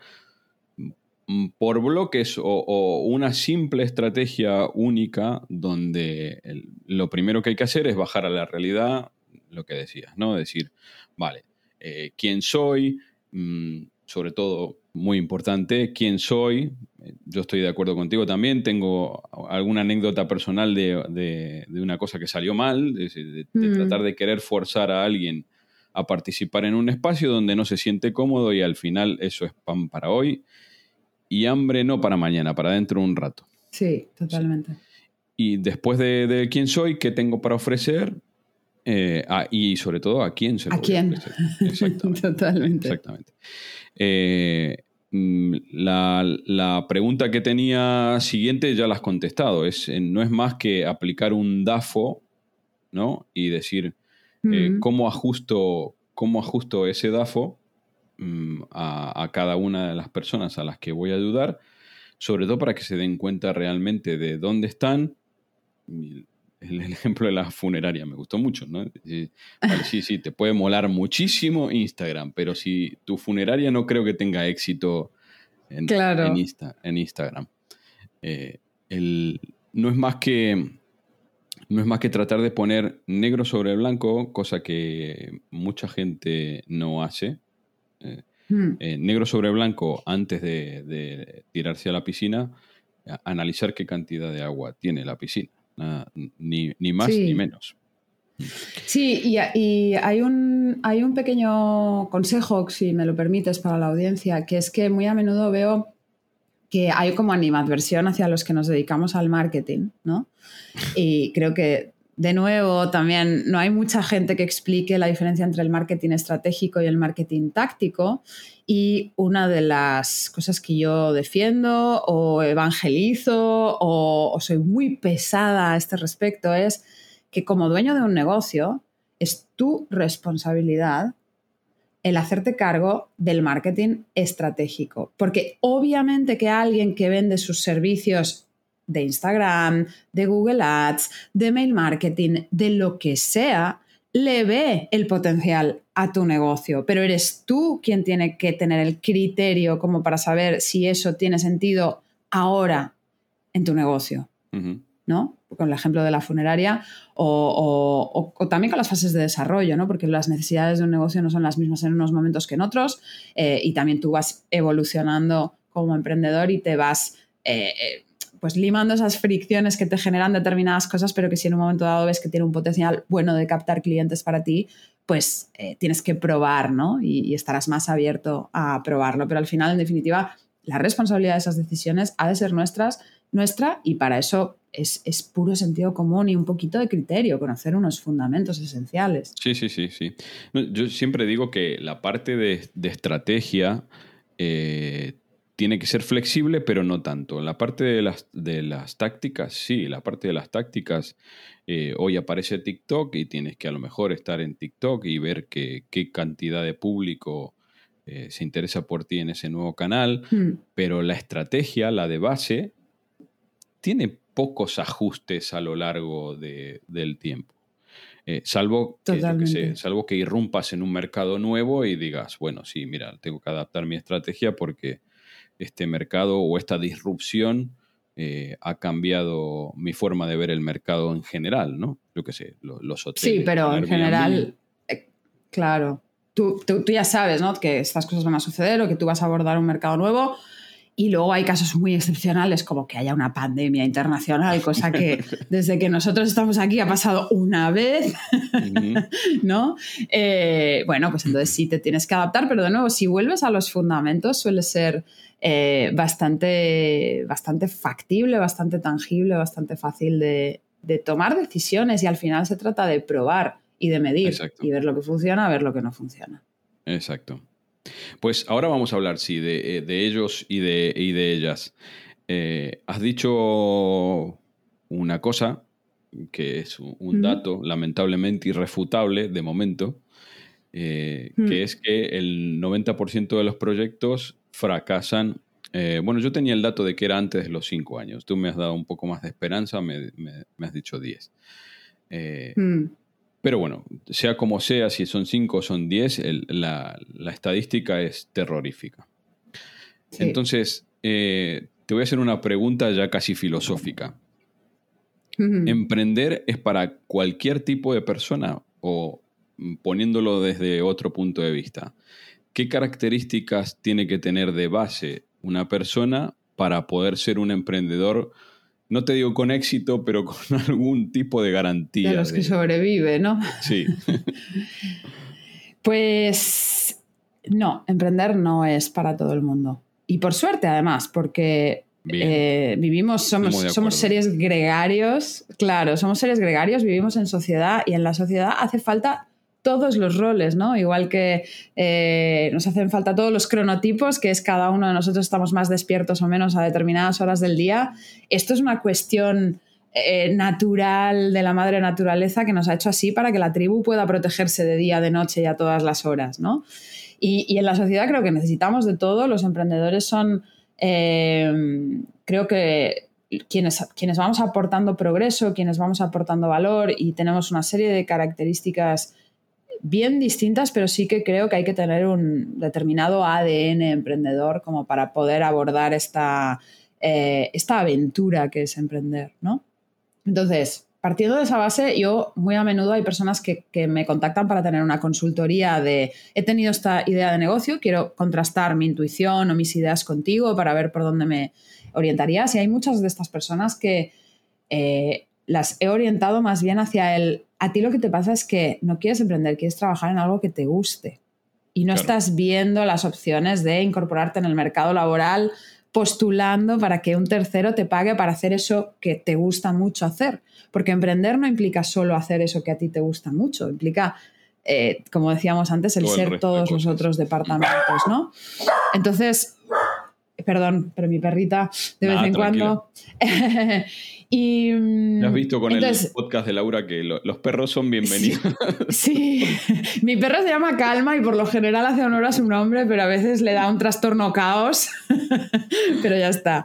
mm, por bloques o, una simple estrategia única donde lo primero que hay que hacer es bajar a la realidad lo que decías, ¿no? Decir, vale, eh, ¿quién soy? Mm, sobre todo, muy importante, ¿quién soy? Yo estoy de acuerdo contigo también. Tengo alguna anécdota personal de, una cosa que salió mal, de, mm. tratar de querer forzar a alguien a participar en un espacio donde no se siente cómodo y al final eso es pan para hoy y hambre no para mañana, para dentro de un rato. Sí, totalmente. Y después de, quién soy, qué tengo para ofrecer eh, y sobre todo a quién se lo ¿A quién? Exactamente. totalmente. Exactamente. Eh, mm, la, pregunta que tenía siguiente ya la has contestado. Es, eh, no es más que aplicar un DAFO ¿no? y decir, eh, ¿cómo, ajusto, ¿Cómo ajusto ese DAFO mm, a, cada una de las personas a las que voy a ayudar? Sobre todo para que se den cuenta realmente de dónde están. El, ejemplo de la funeraria me gustó mucho, ¿no? Sí, sí, te puede molar muchísimo Instagram, pero si tu funeraria no creo que tenga éxito en, en, Instagram. Eh, no es más que no es más que tratar de poner negro sobre blanco, cosa que mucha gente no hace. Hmm. negro sobre blanco, antes de, tirarse a la piscina, analizar qué cantidad de agua tiene la piscina, ni, más ni menos. Sí, y, hay, un, hay un pequeño consejo, si me lo permites, para la audiencia, que es que muy a menudo veo que hay como animadversión hacia los que nos dedicamos al marketing, ¿no? Y creo que, de nuevo, también no hay mucha gente que explique la diferencia entre el marketing estratégico y el marketing táctico. Y una de las cosas que yo defiendo o evangelizo o, soy muy pesada a este respecto es que como dueño de un negocio es tu responsabilidad el hacerte cargo del marketing estratégico. Porque obviamente que alguien que vende sus servicios de Instagram, de Google Ads, de mail marketing, de lo que sea, le ve el potencial a tu negocio, pero eres tú quien tiene que tener el criterio como para saber si eso tiene sentido ahora en tu negocio. ¿no? Con el ejemplo de la funeraria, o, también con las fases de desarrollo, ¿no? Porque las necesidades de un negocio no son las mismas en unos momentos que en otros, eh, y también tú vas evolucionando como emprendedor y te vas eh, eh, pues limando esas fricciones que te generan determinadas cosas, pero que si en un momento dado ves que tiene un potencial bueno de captar clientes para ti, pues tienes que probar, ¿no? Y, estarás más abierto a probarlo. Pero al final, en definitiva, la responsabilidad de esas decisiones ha de ser nuestras, nuestra, y para eso es, puro sentido común y un poquito de criterio, conocer unos fundamentos esenciales. Sí, sí, sí, sí. yo siempre digo que la parte de, estrategia eh, tiene que ser flexible, pero no tanto. La parte de las, de las tácticas, sí, la parte de las tácticas, eh, hoy aparece TikTok y tienes que a lo mejor estar en TikTok y ver qué cantidad de público eh, se interesa por ti en ese nuevo canal, hmm. pero la estrategia, la de base, tiene pocos ajustes a lo largo del tiempo. Eh, salvo, que, salvo que irrumpas en un mercado nuevo y digas, bueno, sí, mira, tengo que adaptar mi estrategia porque este mercado o esta disrupción eh, ha cambiado mi forma de ver el mercado en general, ¿no? Yo qué sé, los, hoteles. Sí, pero en general, eh, claro, tú, tú, ya sabes, ¿no? Que estas cosas van a suceder o que tú vas a abordar un mercado nuevo y luego hay casos muy excepcionales, como que haya una pandemia internacional, cosa que desde que nosotros estamos aquí ha pasado una vez, ¿no? Eh, bueno, pues entonces sí te tienes que adaptar, pero de nuevo, si vuelves a los fundamentos, suele ser eh, bastante, bastante factible, bastante tangible, bastante fácil de, tomar decisiones y al final se trata de probar y de medir y ver lo que funciona, ver lo que no funciona. Exacto. Pues ahora vamos a hablar, sí, de, eh, ellos y de, de ellas. Eh, has dicho una cosa que es un dato lamentablemente irrefutable de momento, eh, que es que el 90% de los proyectos fracasan. bueno, yo tenía el dato de que era antes de los 5 años. Tú me has dado un poco más de esperanza, me, has dicho 10. Pero bueno, sea como sea, si son 5 o son 10, la, estadística es terrorífica. Entonces, eh, te voy a hacer una pregunta ya casi filosófica. ¿Emprender es para cualquier tipo de persona o mm, poniéndolo desde otro punto de vista? ¿Qué características tiene que tener de base una persona para poder ser un emprendedor no te digo con éxito, pero con algún tipo de garantía. De los que sobrevive, ¿no? Sí. pues no, emprender no es para todo el mundo. Y por suerte, además, porque eh, vivimos, somos, somos seres gregarios, claro, somos seres gregarios, vivimos en sociedad y en la sociedad hace falta todos los roles, ¿no? Igual que eh, nos hacen falta todos los cronotipos, que es cada uno de nosotros estamos más despiertos o menos a determinadas horas del día. Esto es una cuestión eh, natural de la madre naturaleza que nos ha hecho así para que la tribu pueda protegerse de día, de noche y a todas las horas, ¿no? Y, en la sociedad creo que necesitamos de todo. Los emprendedores son, eh, creo que quienes, quienes vamos aportando progreso, quienes vamos aportando valor y tenemos una serie de características bien distintas, pero sí que creo que hay que tener un determinado ADN emprendedor como para poder abordar esta, eh, esta aventura que es emprender, ¿no? Entonces, partiendo de esa base, yo muy a menudo hay personas que, me contactan para tener una consultoría de he tenido esta idea de negocio, quiero contrastar mi intuición o mis ideas contigo para ver por dónde me orientarías. Y hay muchas de estas personas que eh, las he orientado más bien hacia el, a ti lo que te pasa es que no quieres emprender, quieres trabajar en algo que te guste y no estás viendo las opciones de incorporarte en el mercado laboral postulando para que un tercero te pague para hacer eso que te gusta mucho hacer. Porque emprender no implica solo hacer eso que a ti te gusta mucho, implica, eh, como decíamos antes, el ser todos los otros departamentos, ¿no? Entonces, perdón, pero mi perrita de vez en cuando. y, has visto con el podcast de Laura que los perros son bienvenidos. Sí, mi perro se llama Calma y por lo general hace honor a su nombre, pero a veces le da un trastorno caos. pero ya está.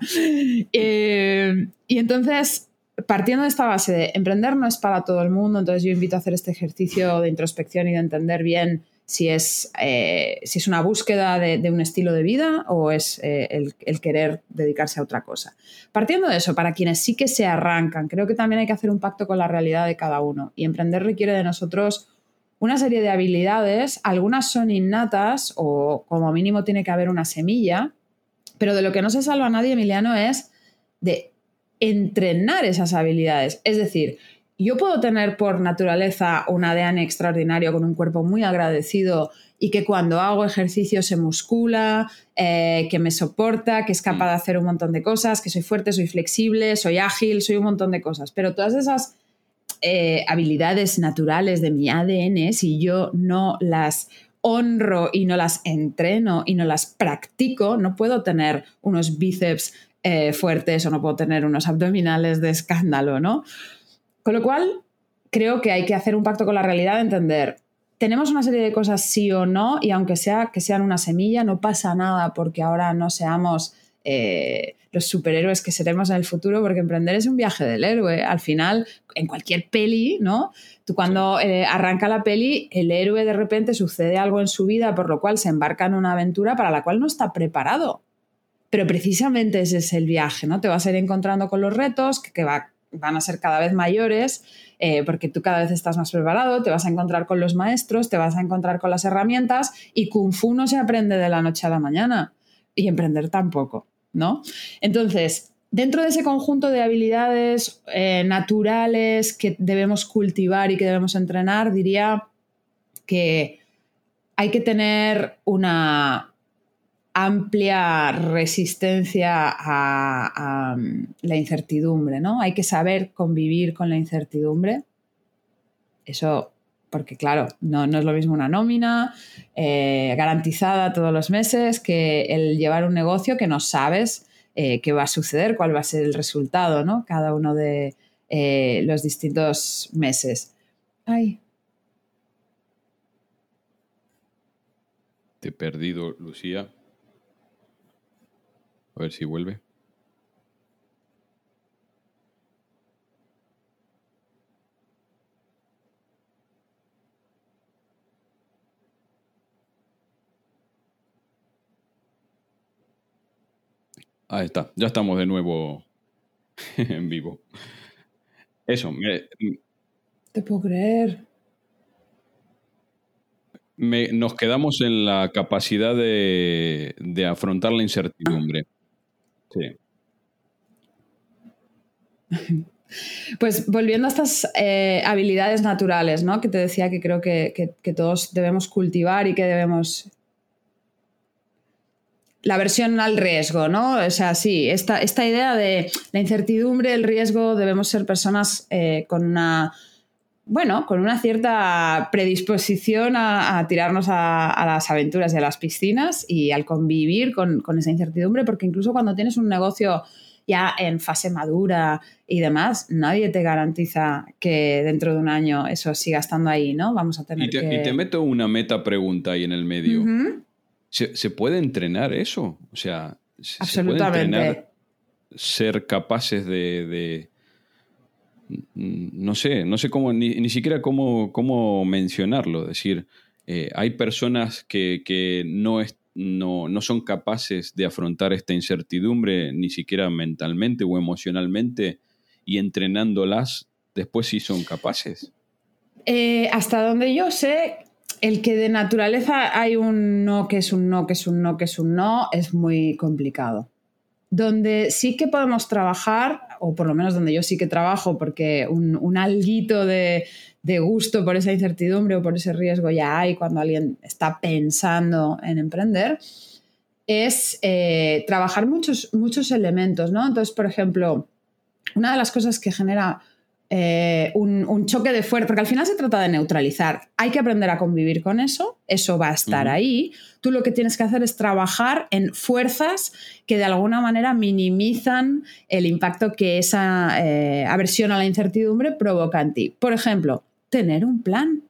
Eh, y entonces, partiendo de esta base de emprender no es para todo el mundo, entonces yo invito a hacer este ejercicio de introspección y de entender bien si es, eh, si es una búsqueda de, un estilo de vida o es eh, el, querer dedicarse a otra cosa. Partiendo de eso, para quienes sí que se arrancan, creo que también hay que hacer un pacto con la realidad de cada uno y emprender requiere de nosotros una serie de habilidades, algunas son innatas o como mínimo tiene que haber una semilla, pero de lo que no se salva a nadie, Emiliano, es de entrenar esas habilidades. Es decir, yo puedo tener por naturaleza un ADN extraordinario con un cuerpo muy agradecido y que cuando hago ejercicio se muscula, eh, que me soporta, que es capaz de hacer un montón de cosas, que soy fuerte, soy flexible, soy ágil, soy un montón de cosas. Pero todas esas eh, habilidades naturales de mi ADN, si yo no las honro y no las entreno y no las practico, no puedo tener unos bíceps eh, fuertes o no puedo tener unos abdominales de escándalo, ¿no? Con lo cual, creo que hay que hacer un pacto con la realidad de entender, tenemos una serie de cosas sí o no, y aunque sea que sean una semilla, no pasa nada porque ahora no seamos eh, los superhéroes que seremos en el futuro, porque emprender es un viaje del héroe. Al final, en cualquier peli, ¿no? Tú cuando eh, arranca la peli, el héroe de repente sucede algo en su vida, por lo cual se embarca en una aventura para la cual no está preparado. Pero precisamente ese es el viaje, ¿no? Te vas a ir encontrando con los retos que, que va van a ser cada vez mayores eh, porque tú cada vez estás más preparado, te vas a encontrar con los maestros, te vas a encontrar con las herramientas y Kung Fu no se aprende de la noche a la mañana y emprender tampoco, ¿no? Entonces, dentro de ese conjunto de habilidades eh, naturales que debemos cultivar y que debemos entrenar, diría que hay que tener una amplia resistencia a, mm, la incertidumbre, ¿no? Hay que saber convivir con la incertidumbre. Eso, porque claro, no, es lo mismo una nómina eh, garantizada todos los meses que el llevar un negocio que no sabes eh, qué va a suceder, cuál va a ser el resultado, ¿no? Cada uno de eh, los distintos meses. Ay. Te he perdido, Lucía. A ver si vuelve. Ahí está, ya estamos de nuevo en vivo. Eso, me, te puedo creer. nos quedamos en la capacidad de, de afrontar la incertidumbre. Sí. Pues volviendo a estas eh, habilidades naturales, ¿no? Que te decía que creo que, todos debemos cultivar y que debemos. La versión al riesgo, ¿no? O sea, sí, esta, esta idea de la incertidumbre, el riesgo, debemos ser personas eh, con una bueno, con una cierta predisposición a, tirarnos a, las aventuras y a las piscinas y al convivir con, esa incertidumbre, porque incluso cuando tienes un negocio ya en fase madura y demás, nadie te garantiza que dentro de un año eso siga estando ahí, ¿no? Vamos a tener y te, que... Y te meto una meta pregunta ahí en el medio. ¿Se, puede entrenar eso? O sea, ¿se, puede entrenar ser capaces de no sé, no sé cómo, ni, siquiera cómo, cómo, mencionarlo. Es decir, eh, hay personas que, no, no, son capaces de afrontar esta incertidumbre, ni siquiera mentalmente o emocionalmente, y entrenándolas después sí son capaces. Eh, hasta donde yo sé, el que de naturaleza hay un no que es un no, que es un no, que es un no, es muy complicado. Donde sí que podemos trabajar, o por lo menos donde yo sí que trabajo, porque un, un alguito de, de gusto por esa incertidumbre o por ese riesgo ya hay cuando alguien está pensando en emprender, es eh, trabajar muchos, muchos elementos, ¿no? Entonces, por ejemplo, una de las cosas que genera eh, un, choque de fuerza, porque al final se trata de neutralizar. Hay que aprender a convivir con eso, eso va a estar ahí. Tú lo que tienes que hacer es trabajar en fuerzas que de alguna manera minimizan el impacto que esa eh, aversión a la incertidumbre provoca en ti. Por ejemplo, tener un plan.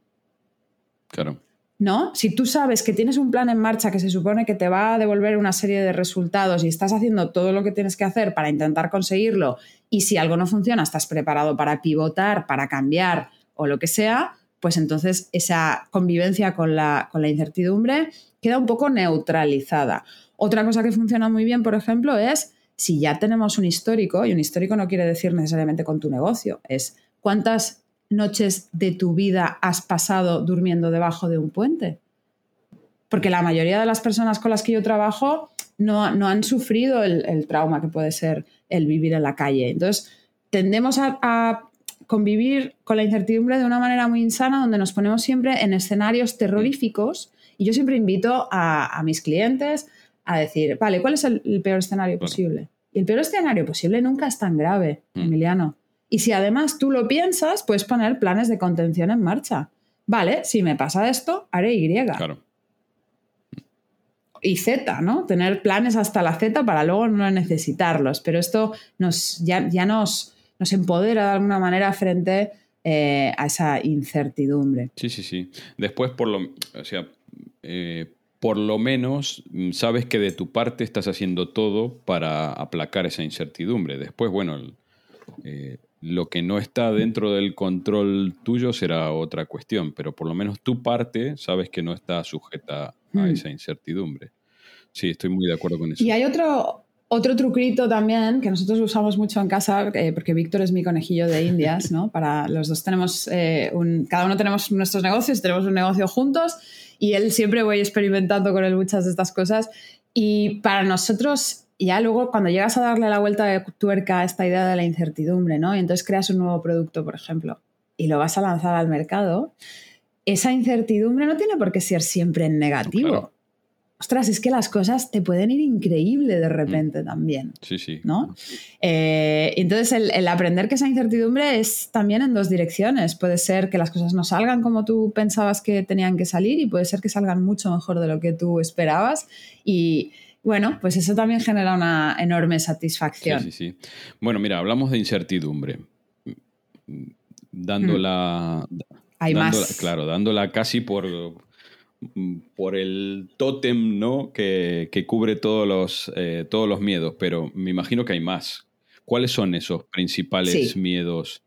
Claro. ¿No? Si tú sabes que tienes un plan en marcha que se supone que te va a devolver una serie de resultados y estás haciendo todo lo que tienes que hacer para intentar conseguirlo y si algo no funciona, estás preparado para pivotar, para cambiar o lo que sea, pues entonces esa convivencia con la, con la incertidumbre queda un poco neutralizada. Otra cosa que funciona muy bien, por ejemplo, es si ya tenemos un histórico, y un histórico no quiere decir necesariamente con tu negocio, es cuántas noches de tu vida has pasado durmiendo debajo de un puente? Porque la mayoría de las personas con las que yo trabajo no, han sufrido el, trauma que puede ser el vivir en la calle. Entonces, tendemos a, convivir con la incertidumbre de una manera muy insana, donde nos ponemos siempre en escenarios terroríficos. Y yo siempre invito a, mis clientes a decir, vale, ¿cuál es el, peor escenario posible? Y el peor escenario posible nunca es tan grave, mm. Emiliano. Y si además tú lo piensas, puedes poner planes de contención en marcha. Vale, si me pasa esto, haré Y. Claro. Y Z, ¿no? Tener planes hasta la Z para luego no necesitarlos. Pero esto nos, ya, nos, nos empodera de alguna manera frente eh, a esa incertidumbre. Sí, sí, sí. Después, por lo, o sea, eh, por lo menos mm, sabes que de tu parte estás haciendo todo para aplacar esa incertidumbre. Después, bueno, eh, lo que no está dentro del control tuyo será otra cuestión, pero por lo menos tu parte sabes que no está sujeta a hmm. esa incertidumbre. Sí, estoy muy de acuerdo con eso. Y hay otro, otro truquito también que nosotros usamos mucho en casa, eh, porque Víctor es mi conejillo de indias, ¿no? Para los dos tenemos, eh, un, cada uno tenemos nuestros negocios, tenemos un negocio juntos y él siempre voy experimentando con él muchas de estas cosas. Y para nosotros ya luego cuando llegas a darle la vuelta de tuerca a esta idea de la incertidumbre, ¿no? Y entonces creas un nuevo producto, por ejemplo, y lo vas a lanzar al mercado, esa incertidumbre no tiene por qué ser siempre en negativo. Ostras, es que las cosas te pueden ir increíble de repente mm. también. Sí, sí. ¿no? Eh, entonces, el, el, aprender que esa incertidumbre es también en dos direcciones. Puede ser que las cosas no salgan como tú pensabas que tenían que salir y puede ser que salgan mucho mejor de lo que tú esperabas. Y, bueno, pues eso también genera una enorme satisfacción. Sí, sí, sí. Bueno, mira, hablamos de incertidumbre. Dándola. Hmm. Hay más. Claro, dándola casi por, por el tótem, ¿no? Que, cubre todos los, eh, todos los miedos, pero me imagino que hay más. ¿Cuáles son esos principales miedos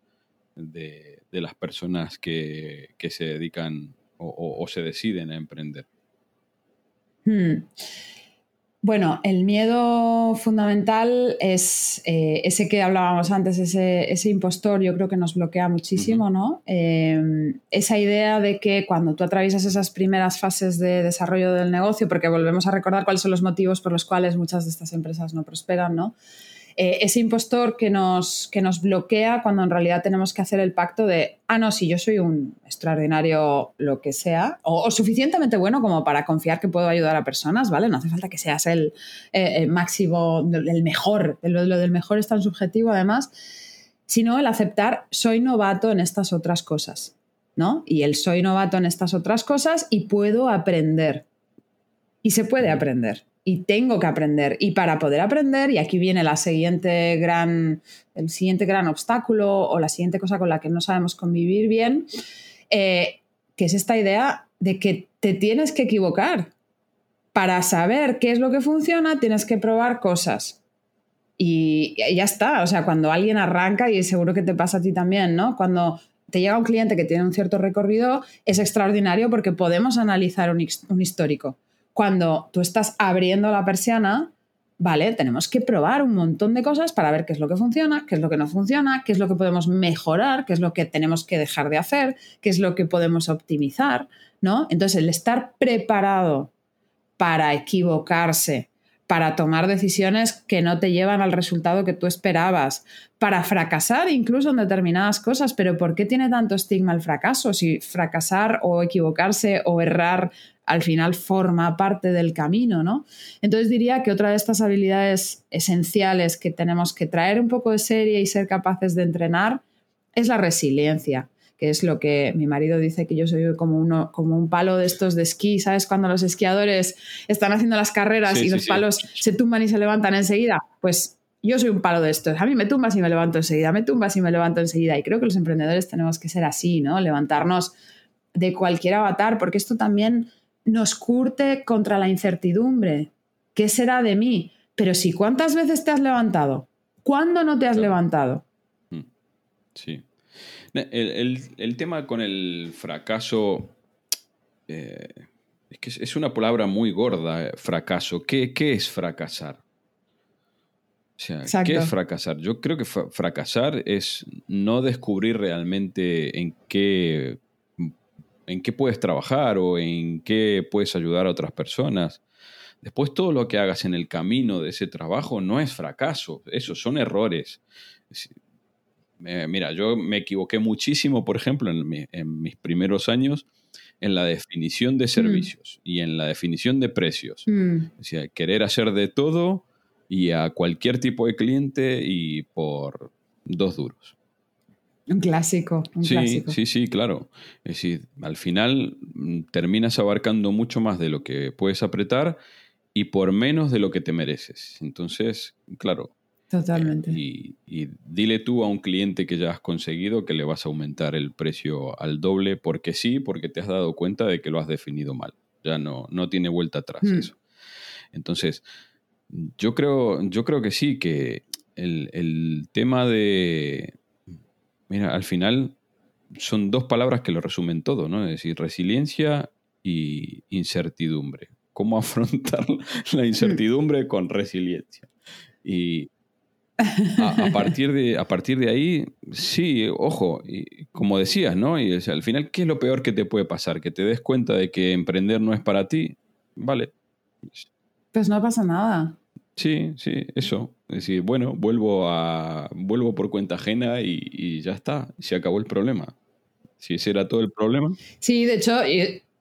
de, las personas que, se dedican o, se deciden a emprender? Hmm. Bueno, el miedo fundamental es eh, ese que hablábamos antes, ese, impostor, yo creo que nos bloquea muchísimo, ¿no? Eh, esa idea de que cuando tú atraviesas esas primeras fases de desarrollo del negocio, porque volvemos a recordar cuáles son los motivos por los cuales muchas de estas empresas no prosperan, ¿no? Eh, ese impostor que nos, que nos bloquea cuando en realidad tenemos que hacer el pacto de, ah, no, si yo soy un extraordinario lo que sea, o, suficientemente bueno como para confiar que puedo ayudar a personas, ¿vale? No hace falta que seas el, eh, máximo, el mejor, lo, lo del mejor es tan subjetivo además, sino el aceptar, soy novato en estas otras cosas, ¿no? Y el soy novato en estas otras cosas y puedo aprender. Y se puede aprender y tengo que aprender. Y para poder aprender, y aquí viene la siguiente gran, el siguiente gran obstáculo o la siguiente cosa con la que no sabemos convivir bien, eh, que es esta idea de que te tienes que equivocar. Para saber qué es lo que funciona, tienes que probar cosas. Y ya está. O sea, cuando alguien arranca, y seguro que te pasa a ti también, ¿no? Cuando te llega un cliente que tiene un cierto recorrido, es extraordinario porque podemos analizar un histórico cuando tú estás abriendo la persiana, vale, tenemos que probar un montón de cosas para ver qué es lo que funciona, qué es lo que no funciona, qué es lo que podemos mejorar, qué es lo que tenemos que dejar de hacer, qué es lo que podemos optimizar, ¿no? Entonces, el estar preparado para equivocarse, para tomar decisiones que no te llevan al resultado que tú esperabas, para fracasar incluso en determinadas cosas, pero ¿por qué tiene tanto estigma el fracaso? Si fracasar o equivocarse o errar al final forma parte del camino, ¿no? Entonces diría que otra de estas habilidades esenciales que tenemos que traer un poco de serie y ser capaces de entrenar es la resiliencia que es lo que mi marido dice que yo soy como, uno, como un palo de estos de esquí, ¿sabes? Cuando los esquiadores están haciendo las carreras y los palos se tumban y se levantan enseguida, pues yo soy un palo de estos. A mí me tumbas y me levanto enseguida, me tumbas y me levanto enseguida. Y creo que los emprendedores tenemos que ser así, ¿no? Levantarnos de cualquier avatar, porque esto también nos curte contra la incertidumbre. ¿Qué será de mí? Pero si, ¿cuántas veces te has levantado? ¿Cuándo no te has levantado? Mm. Sí. El, tema con el fracaso eh, es que es una palabra muy gorda, eh, fracaso. ¿Qué, es fracasar? O sea, ¿qué es fracasar? Yo creo que fracasar es no descubrir realmente en qué, en qué puedes trabajar o en qué puedes ayudar a otras personas. Después todo lo que hagas en el camino de ese trabajo no es fracaso, esos son errores mira, yo me equivoqué muchísimo, por ejemplo, en, mis primeros años en la definición de mm. servicios y en la definición de precios. Mm. O sea, querer hacer de todo y a cualquier tipo de cliente y por dos duros. Un clásico. Un sí, clásico. sí, sí, claro. Es decir, al final mm, terminas abarcando mucho más de lo que puedes apretar y por menos de lo que te mereces. Entonces, claro, Totalmente. Y, dile tú a un cliente que ya has conseguido que le vas a aumentar el precio al doble porque sí, porque te has dado cuenta de que lo has definido mal. Ya no, no tiene vuelta atrás hmm. eso. Entonces, yo creo, yo creo que sí, que el, tema de... Mira, al final son dos palabras que lo resumen todo, ¿no? Es decir, resiliencia y incertidumbre. ¿Cómo afrontar la incertidumbre con resiliencia? Y, a, partir de, a partir de ahí, sí, ojo, y como decías, ¿no? Y al final, ¿qué es lo peor que te puede pasar? Que te des cuenta de que emprender no es para ti. Vale. Pues no pasa nada. Sí, sí, eso. Es decir, bueno, vuelvo, a, vuelvo por cuenta ajena y, ya está, se acabó el problema. Si ese era todo el problema. Sí, de hecho,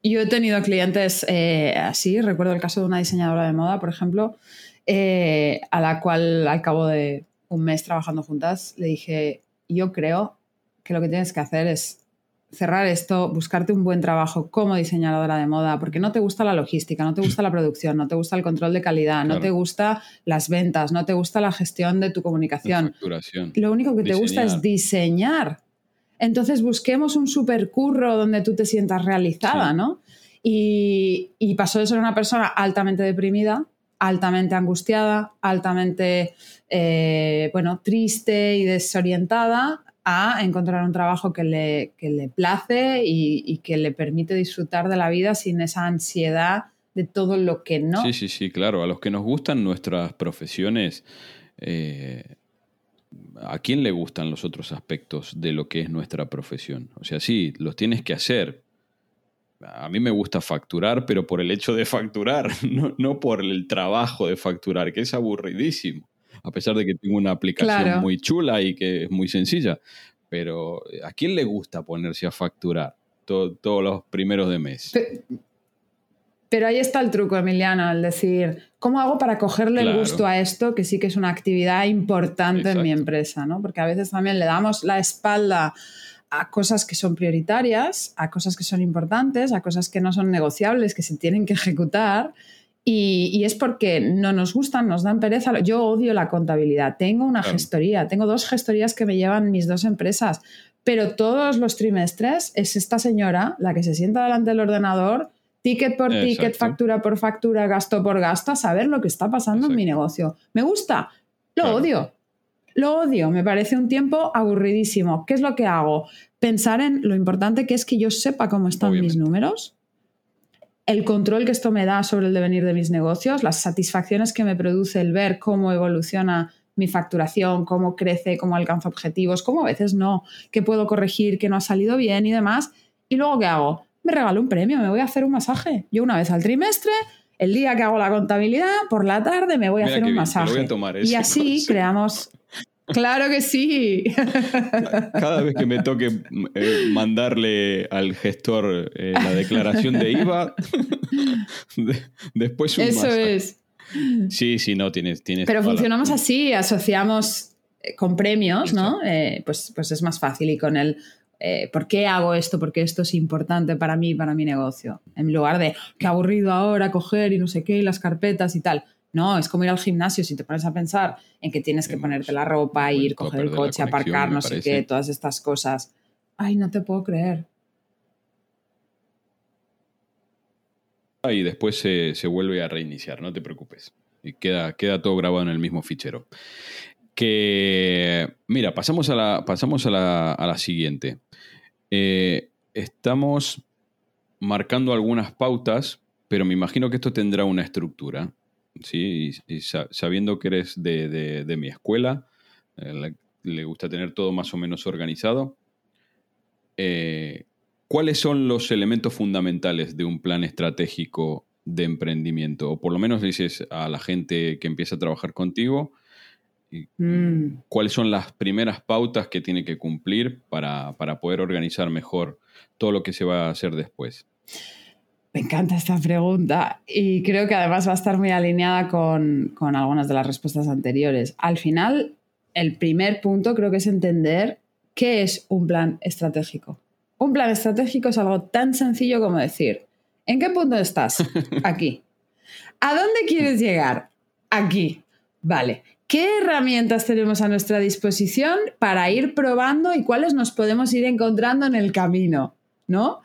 yo, he tenido clientes eh, así. Recuerdo el caso de una diseñadora de moda, por ejemplo, eh, a la cual al cabo de un mes trabajando juntas, le dije, yo creo que lo que tienes que hacer es cerrar esto, buscarte un buen trabajo como diseñadora de moda, porque no te gusta la logística, no te gusta la producción, no te gusta el control de calidad, no te gusta las ventas, no te gusta la gestión de tu comunicación. Lo único que te gusta es diseñar. Entonces busquemos un supercurro donde tú te sientas realizada, ¿no? Y, y pasó de ser una persona altamente deprimida altamente angustiada, altamente eh, bueno, triste y desorientada a encontrar un trabajo que le, le place y, que le permite disfrutar de la vida sin esa ansiedad de todo lo que no. Sí, sí, sí, claro. A los que nos gustan nuestras profesiones, eh, ¿a quién le gustan los otros aspectos de lo que es nuestra profesión? O sea, sí, los tienes que hacer, a mí me gusta facturar, pero por el hecho de facturar, no, por el trabajo de facturar, que es aburridísimo, a pesar de que tengo una aplicación muy chula y que es muy sencilla. Pero ¿a quién le gusta ponerse a facturar todos los primeros de mes? Pero, ahí está el truco, Emiliano, el decir, ¿cómo hago para cogerle el gusto a esto, que sí que es una actividad importante en mi empresa? ¿no? Porque a veces también le damos la espalda a cosas que son prioritarias, a cosas que son importantes, a cosas que no son negociables, que se tienen que ejecutar. Y, es porque no nos gustan, nos dan pereza. Yo odio la contabilidad. Tengo una gestoría, tengo dos gestorías que me llevan mis dos empresas, pero todos los trimestres es esta señora la que se sienta delante del ordenador, ticket por ticket, factura por factura, gasto por gasto, a saber lo que está pasando en mi negocio. ¿Me gusta? Lo odio. Lo odio, me parece un tiempo aburridísimo. ¿Qué es lo que hago? Pensar en lo importante que es que yo sepa cómo están mis números. el control que esto me da sobre el devenir de mis negocios, las satisfacciones que me produce el ver cómo evoluciona mi facturación, cómo crece, cómo alcanza objetivos, cómo a veces no, qué puedo corregir, qué no ha salido bien y demás. Y luego, ¿qué hago? Me regalo un premio, me voy a hacer un masaje. Yo una vez al trimestre, el día que hago la contabilidad, por la tarde me voy a hacer un masaje. y así creamos Claro que sí. Cada vez que me toque eh, mandarle al gestor eh, la declaración de IVA, después un Eso es. Sí, sí, no, tienes. tienes Pero funcionamos así, asociamos eh, con premios, ¿no? pues, pues es más fácil y con el. ¿Por qué hago esto? Porque esto es importante para mí, para mi negocio. En lugar de qué aburrido ahora coger y no sé qué, y las carpetas y tal. No, es como ir al gimnasio si te pones a pensar en que tienes que ponerte la ropa, ir, coger el coche, aparcar, no sé qué, todas estas cosas. Ay, no te puedo creer. Y después se, vuelve a reiniciar, no te preocupes. Y queda, queda todo grabado en el mismo fichero. Que, mira, pasamos a la, pasamos a la, siguiente. Eh, estamos marcando algunas pautas, pero me imagino que esto tendrá una estructura. ¿Sí? Y, sabiendo que eres de, mi escuela, eh, le, gusta tener todo más o menos organizado. Eh, ¿Cuáles son los elementos fundamentales de un plan estratégico de emprendimiento? O por lo menos dices a la gente que empieza a trabajar contigo, mm. ¿cuáles son las primeras pautas que tiene que cumplir para, para poder organizar mejor todo lo que se va a hacer después? Me encanta esta pregunta y creo que además va a estar muy alineada con, algunas de las respuestas anteriores. Al final, el primer punto creo que es entender qué es un plan estratégico. Un plan estratégico es algo tan sencillo como decir, ¿en qué punto estás? Aquí. ¿A dónde quieres llegar? Aquí. Vale. ¿Qué herramientas tenemos a nuestra disposición para ir probando y cuáles nos podemos ir encontrando en el camino? ¿No?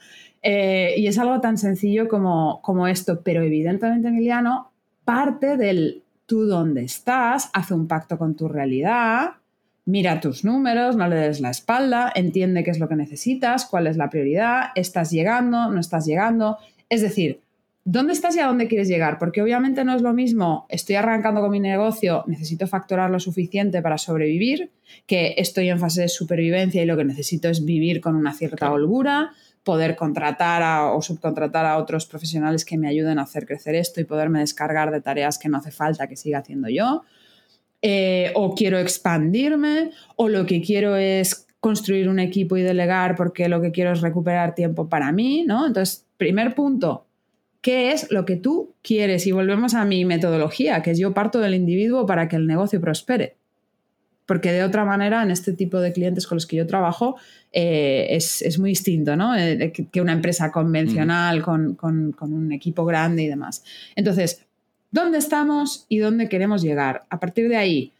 Eh, y es algo tan sencillo como, como esto, pero evidentemente, Emiliano, parte del tú dónde estás, hace un pacto con tu realidad, mira tus números, no le des la espalda, entiende qué es lo que necesitas, cuál es la prioridad, estás llegando, no estás llegando. Es decir, ¿dónde estás y a dónde quieres llegar? Porque obviamente no es lo mismo, estoy arrancando con mi negocio, necesito facturar lo suficiente para sobrevivir, que estoy en fase de supervivencia y lo que necesito es vivir con una cierta holgura poder contratar o subcontratar a otros profesionales que me ayuden a hacer crecer esto y poderme descargar de tareas que no hace falta que siga haciendo yo. Eh, o quiero expandirme, o lo que quiero es construir un equipo y delegar porque lo que quiero es recuperar tiempo para mí, ¿no? Entonces, primer punto, ¿qué es lo que tú quieres? Y volvemos a mi metodología, que es yo parto del individuo para que el negocio prospere porque de otra manera en este tipo de clientes con los que yo trabajo eh, es, muy distinto ¿no? Eh, que una empresa convencional con, un equipo grande y demás. Entonces, ¿dónde estamos y dónde queremos llegar? A partir de ahí,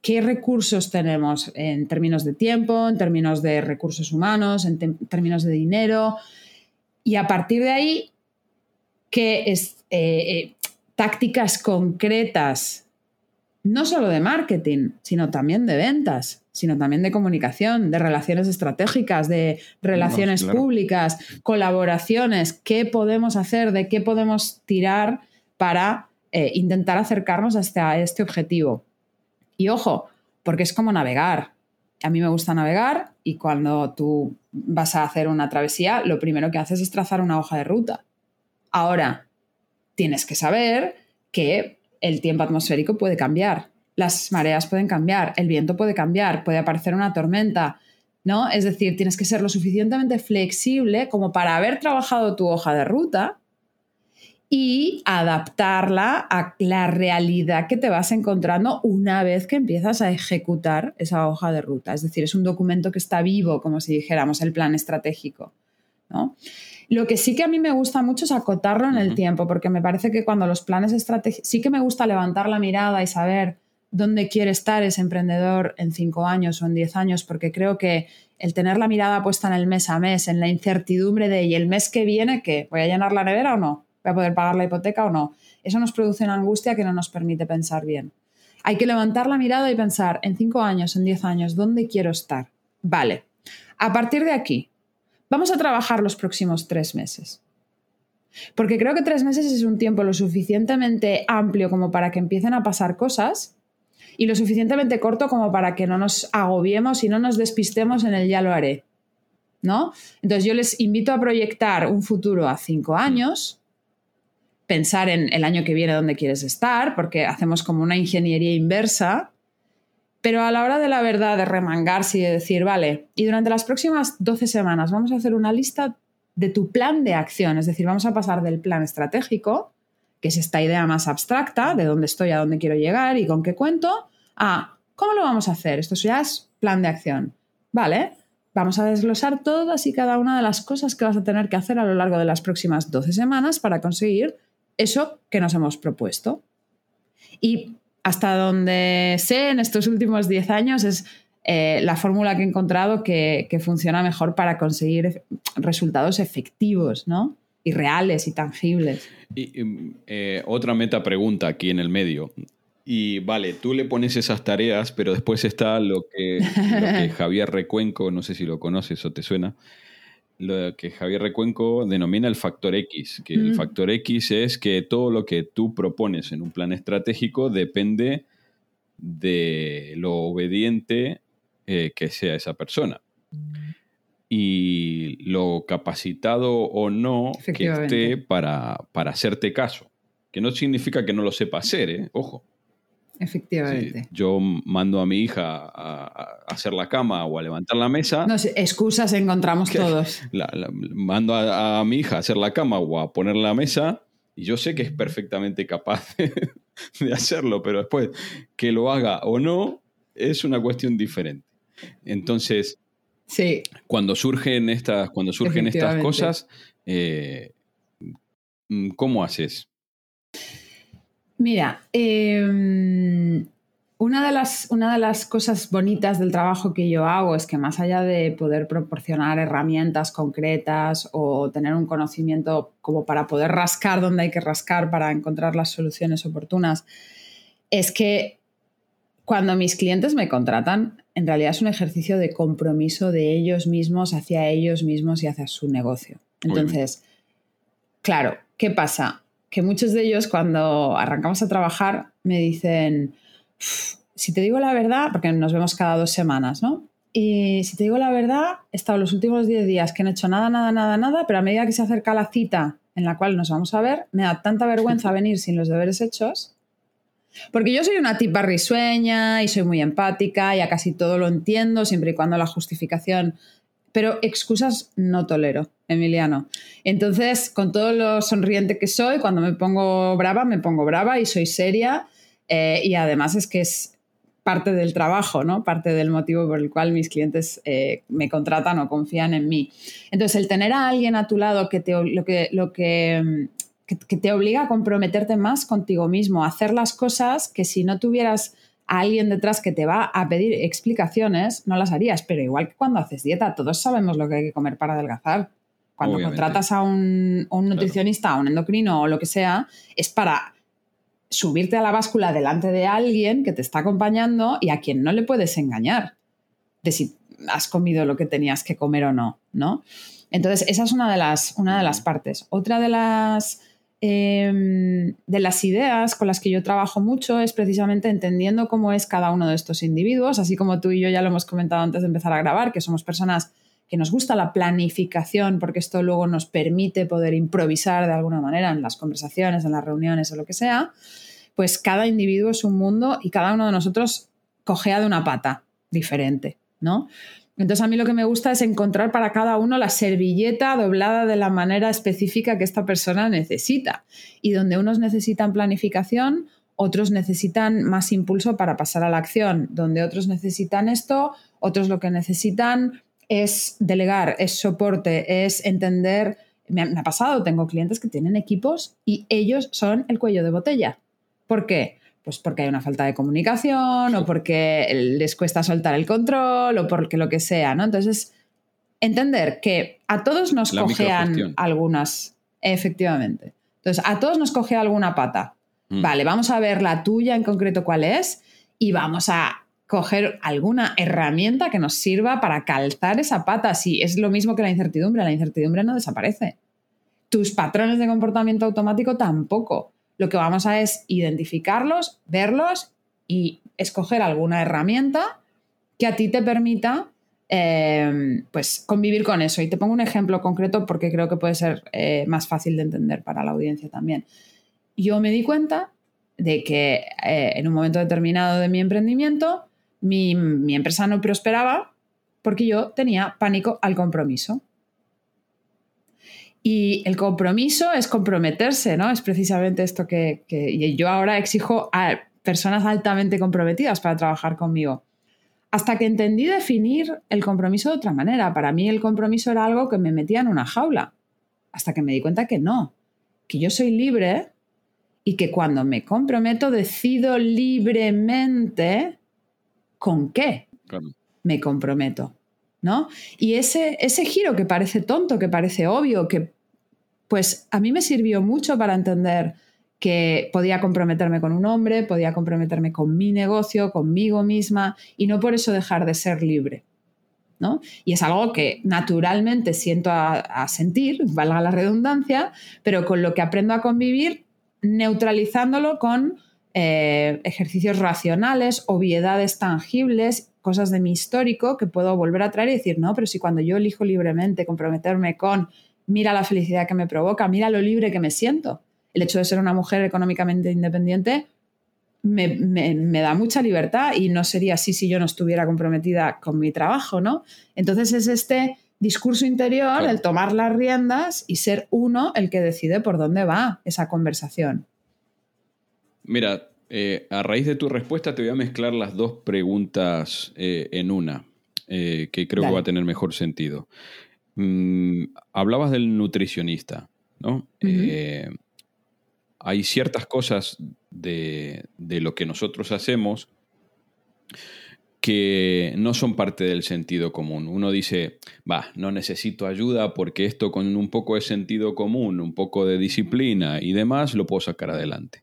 ¿qué recursos tenemos en términos de tiempo, en términos de recursos humanos, en términos de dinero? Y a partir de ahí, ¿qué es, eh, tácticas concretas no solo de marketing, sino también de ventas, sino también de comunicación, de relaciones estratégicas, de relaciones públicas, colaboraciones, qué podemos hacer, de qué podemos tirar para eh, intentar acercarnos hasta este objetivo. Y ojo, porque es como navegar. A mí me gusta navegar y cuando tú vas a hacer una travesía, lo primero que haces es trazar una hoja de ruta. Ahora, tienes que saber que el tiempo atmosférico puede cambiar, las mareas pueden cambiar, el viento puede cambiar, puede aparecer una tormenta, ¿no? Es decir, tienes que ser lo suficientemente flexible como para haber trabajado tu hoja de ruta y adaptarla a la realidad que te vas encontrando una vez que empiezas a ejecutar esa hoja de ruta. Es decir, es un documento que está vivo, como si dijéramos, el plan estratégico. ¿no? Lo que sí que a mí me gusta mucho es acotarlo en el tiempo, porque me parece que cuando los planes estratégicos, sí que me gusta levantar la mirada y saber dónde quiere estar ese emprendedor en cinco años o en diez años, porque creo que el tener la mirada puesta en el mes a mes, en la incertidumbre de ¿y el mes que viene qué? ¿Voy a llenar la nevera o no? ¿Voy a poder pagar la hipoteca o no? Eso nos produce una angustia que no nos permite pensar bien. Hay que levantar la mirada y pensar en cinco años, en diez años, ¿dónde quiero estar? Vale. A partir de aquí, Vamos a trabajar los próximos tres meses. Porque creo que tres meses es un tiempo lo suficientemente amplio como para que empiecen a pasar cosas y lo suficientemente corto como para que no nos agobiemos y no nos despistemos en el ya lo haré. ¿No? Entonces yo les invito a proyectar un futuro a cinco años, pensar en el año que viene dónde quieres estar, porque hacemos como una ingeniería inversa, pero a la hora de la verdad, de remangarse y de decir, vale, y durante las próximas 12 semanas vamos a hacer una lista de tu plan de acción, es decir, vamos a pasar del plan estratégico, que es esta idea más abstracta de dónde estoy, a dónde quiero llegar y con qué cuento, a cómo lo vamos a hacer. Esto ya es plan de acción. Vale, vamos a desglosar todas y cada una de las cosas que vas a tener que hacer a lo largo de las próximas 12 semanas para conseguir eso que nos hemos propuesto. Y hasta donde sé en estos últimos 10 años es eh, la fórmula que he encontrado que, funciona mejor para conseguir resultados efectivos, ¿no? Y reales y tangibles. Y, eh, otra meta pregunta aquí en el medio. Y vale, tú le pones esas tareas, pero después está lo que, Javier Recuenco, no sé si lo conoces o te suena, lo que Javier Recuenco denomina el factor X, que el factor X es que todo lo que tú propones en un plan estratégico depende de lo obediente eh, que sea esa persona. Y lo capacitado o no que esté para, para, hacerte caso. Que no significa que no lo sepa hacer, ¿eh? ojo. Efectivamente. yo mando a mi hija a, hacer la cama o a levantar la mesa. No excusas encontramos todos. mando a, mi hija a hacer la cama o a poner la mesa y yo sé que es perfectamente capaz de hacerlo, pero después que lo haga o no es una cuestión diferente. Entonces, sí. cuando surgen estas, cuando surgen estas cosas, eh, ¿cómo haces? Mira, em, una, de las, una de las cosas bonitas del trabajo que yo hago es que más allá de poder proporcionar herramientas concretas o tener un conocimiento como para poder rascar donde hay que rascar para encontrar las soluciones oportunas, es que cuando mis clientes me contratan, en realidad es un ejercicio de compromiso de ellos mismos hacia ellos mismos y hacia su negocio. Entonces, claro, ¿qué pasa? Que muchos de ellos cuando arrancamos a trabajar me dicen, si te digo la verdad, porque nos vemos cada dos semanas, ¿no? Y si te digo la verdad, he estado los últimos 10 días que no he hecho nada, nada, nada, nada, pero a medida que se acerca la cita en la cual nos vamos a ver, me da tanta vergüenza venir sin los deberes hechos porque yo soy una tipa risueña y soy muy empática y a casi todo lo entiendo, siempre y cuando la justificación... Pero excusas no tolero, Emiliano. Entonces, con todo lo sonriente que soy, cuando me pongo brava, me pongo brava y soy seria. Eh, y además es que es parte del trabajo, ¿no? Parte del motivo por el cual mis clientes eh, me contratan o confían en mí. Entonces, el tener a alguien a tu lado que te, lo, que, lo que que, te obliga a comprometerte más contigo mismo, a hacer las cosas que si no tuvieras alguien detrás que te va a pedir explicaciones, no las harías. Pero igual que cuando haces dieta, todos sabemos lo que hay que comer para adelgazar. Cuando contratas a un, nutricionista, a un endocrino o lo que sea, es para subirte a la báscula delante de alguien que te está acompañando y a quien no le puedes engañar de si has comido lo que tenías que comer o no, ¿no? Entonces, esa es una de las, una de las partes. Otra de las Em, de las ideas con las que yo trabajo mucho es precisamente entendiendo cómo es cada uno de estos individuos, así como tú y yo ya lo hemos comentado antes de empezar a grabar, que somos personas que nos gusta la planificación porque esto luego nos permite poder improvisar de alguna manera en las conversaciones, en las reuniones o lo que sea, pues cada individuo es un mundo y cada uno de nosotros cogea de una pata diferente, ¿no? Entonces a mí lo que me gusta es encontrar para cada uno la servilleta doblada de la manera específica que esta persona necesita. Y donde unos necesitan planificación, otros necesitan más impulso para pasar a la acción. Donde otros necesitan esto, otros lo que necesitan es delegar, es soporte, es entender. Me ha, pasado, tengo clientes que tienen equipos y ellos son el cuello de botella. ¿Por qué? Pues porque hay una falta de comunicación o porque les cuesta soltar el control o porque lo que sea, ¿no? Entonces, entender que a todos nos cojean algunas, efectivamente. Entonces, a todos nos coge alguna pata. Mm. Vale, vamos a ver la tuya en concreto cuál es y vamos a coger alguna herramienta que nos sirva para calzar esa pata. Si es lo mismo que la incertidumbre, la incertidumbre no desaparece. tus patrones de comportamiento automático tampoco. Lo que vamos a es identificarlos, verlos y escoger alguna herramienta que a ti te permita eh, pues convivir con eso. Y te pongo un ejemplo concreto porque creo que puede ser eh, más fácil de entender para la audiencia también. Yo me di cuenta de que eh, en un momento determinado de mi emprendimiento mi, mi empresa no prosperaba porque yo tenía pánico al compromiso. Y el compromiso es comprometerse, ¿no? Es precisamente esto que, que, yo ahora exijo a personas altamente comprometidas para trabajar conmigo. Hasta que entendí definir el compromiso de otra manera. Para mí el compromiso era algo que me metía en una jaula. Hasta que me di cuenta que no, que yo soy libre y que cuando me comprometo decido libremente con qué me comprometo. ¿No? Y ese, ese giro que parece tonto, que parece obvio, que pues a mí me sirvió mucho para entender que podía comprometerme con un hombre, podía comprometerme con mi negocio, conmigo misma, y no por eso dejar de ser libre. ¿no? Y es algo que naturalmente siento a, sentir, valga la redundancia, pero con lo que aprendo a convivir, neutralizándolo con eh, ejercicios racionales, obviedades tangibles, cosas de mi histórico que puedo volver a traer y decir, no, pero si cuando yo elijo libremente comprometerme con, mira la felicidad que me provoca, mira lo libre que me siento. El hecho de ser una mujer económicamente independiente me, da mucha libertad y no sería así si yo no estuviera comprometida con mi trabajo, ¿no? Entonces es este discurso interior, el tomar las riendas y ser uno el que decide por dónde va esa conversación. Mira, eh, a raíz de tu respuesta te voy a mezclar las dos preguntas eh, en una, eh, que creo que va a tener mejor sentido. Mm, hablabas del nutricionista, ¿no? hay ciertas cosas de, de, lo que nosotros hacemos que no son parte del sentido común. Uno dice, va, no necesito ayuda porque esto con un poco de sentido común, un poco de disciplina y demás, lo puedo sacar adelante.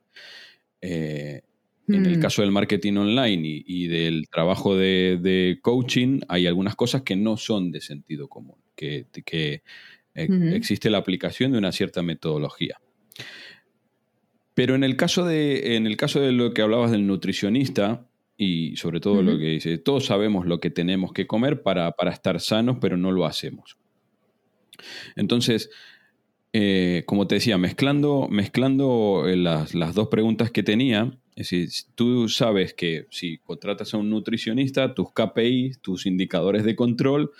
Eh, en el mm. caso del marketing online y, del trabajo de, coaching, hay algunas cosas que no son de sentido común, que, que eh, existe la aplicación de una cierta metodología. Pero en el, caso de, en el caso de lo que hablabas del nutricionista, y sobre todo lo que dice, todos sabemos lo que tenemos que comer para, para estar sanos, pero no lo hacemos. Entonces, eh, como te decía, mezclando, mezclando eh, las, dos preguntas que tenía, es decir, tú sabes que si contratas a un nutricionista, tus KPIs, tus indicadores de control,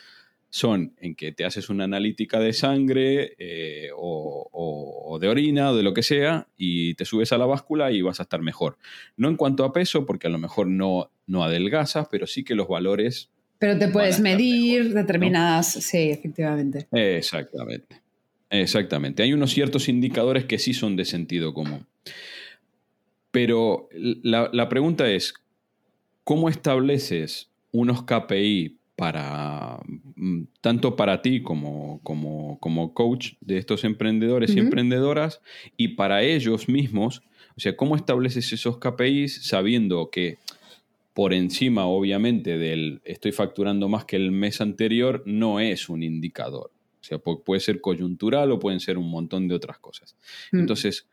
son en que te haces una analítica de sangre eh, o, de orina o de lo que sea y te subes a la báscula y vas a estar mejor. No en cuanto a peso, porque a lo mejor no, no adelgazas, pero sí que los valores... Pero te puedes medir determinadas, sí, efectivamente. Exactamente. Exactamente. Hay unos ciertos indicadores que sí son de sentido común. Pero la, pregunta es, ¿cómo estableces unos KPI para mm, tanto para ti como, como, como coach de estos emprendedores y emprendedoras y para ellos mismos? O sea, ¿cómo estableces esos KPIs sabiendo que por encima, obviamente, del estoy facturando más que el mes anterior, no es un indicador? Sea, puede ser coyuntural o pueden ser un montón de otras cosas. Mm. Entonces,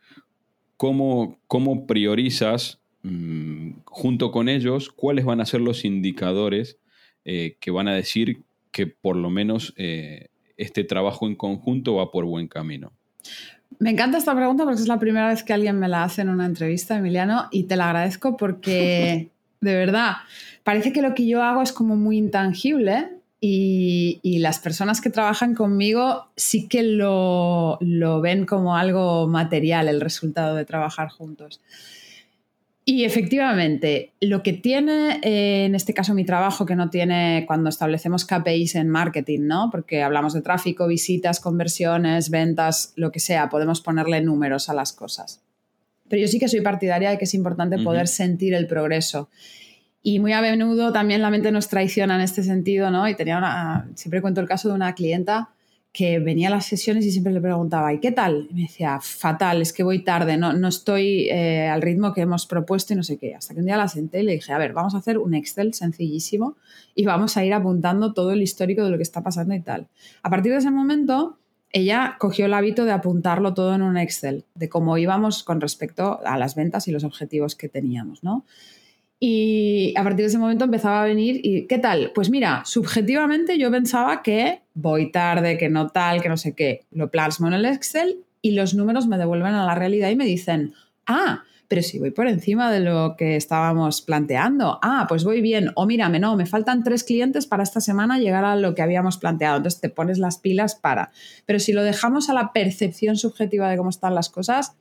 ¿cómo, cómo priorizas mm, junto con ellos cuáles van a ser los indicadores eh, que van a decir que por lo menos eh, este trabajo en conjunto va por buen camino? Me encanta esta pregunta porque es la primera vez que alguien me la hace en una entrevista, Emiliano, y te la agradezco porque, de verdad, parece que lo que yo hago es como muy intangible y, las personas que trabajan conmigo sí que lo, ven como algo material, el resultado de trabajar juntos. Y efectivamente, lo que tiene eh, en este caso mi trabajo, que no tiene cuando establecemos KPIs en marketing, ¿no? Porque hablamos de tráfico, visitas, conversiones, ventas, lo que sea, podemos ponerle números a las cosas. Pero yo sí que soy partidaria de que es importante poder sentir el progreso. Y muy a menudo también la mente nos traiciona en este sentido, ¿no? Y tenía una, siempre cuento el caso de una clienta que venía a las sesiones y siempre le preguntaba, ¿y qué tal? Y me decía, fatal, es que voy tarde, no, no estoy eh, al ritmo que hemos propuesto y no sé qué. Hasta que un día la senté y le dije, a ver, vamos a hacer un Excel sencillísimo y vamos a ir apuntando todo el histórico de lo que está pasando y tal. A partir de ese momento ella cogió el hábito de apuntarlo todo en un Excel, de cómo íbamos con respecto a las ventas y los objetivos que teníamos, ¿no? Y a partir de ese momento empezaba a venir y, ¿qué tal? Pues mira, subjetivamente yo pensaba que voy tarde, que no tal, que no sé qué. Lo plasmo en el Excel y los números me devuelven a la realidad y me dicen, ah, pero si voy por encima de lo que estábamos planteando, ah, pues voy bien, o mírame, no, me faltan tres clientes para esta semana llegar a lo que habíamos planteado, entonces te pones las pilas para. Pero si lo dejamos a la percepción subjetiva de cómo están las cosas,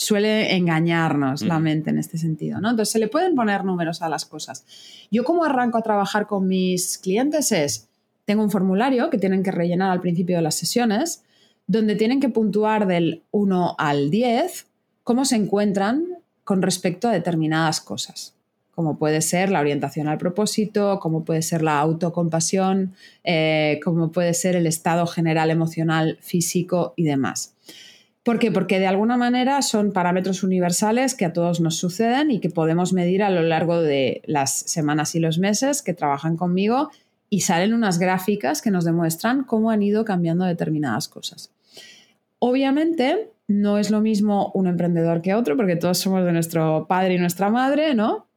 suele engañarnos la mente en este sentido, ¿no? Entonces se le pueden poner números a las cosas. Yo como arranco a trabajar con mis clientes es, tengo un formulario que tienen que rellenar al principio de las sesiones, donde tienen que puntuar del 1 al 10 cómo se encuentran con respecto a determinadas cosas, como puede ser la orientación al propósito, como puede ser la autocompasión, eh, como puede ser el estado general emocional, físico y demás. ¿Por qué? Porque de alguna manera son parámetros universales que a todos nos suceden y que podemos medir a lo largo de las semanas y los meses que trabajan conmigo y salen unas gráficas que nos demuestran cómo han ido cambiando determinadas cosas. Obviamente no es lo mismo un emprendedor que otro porque todos somos de nuestro padre y nuestra madre, ¿no?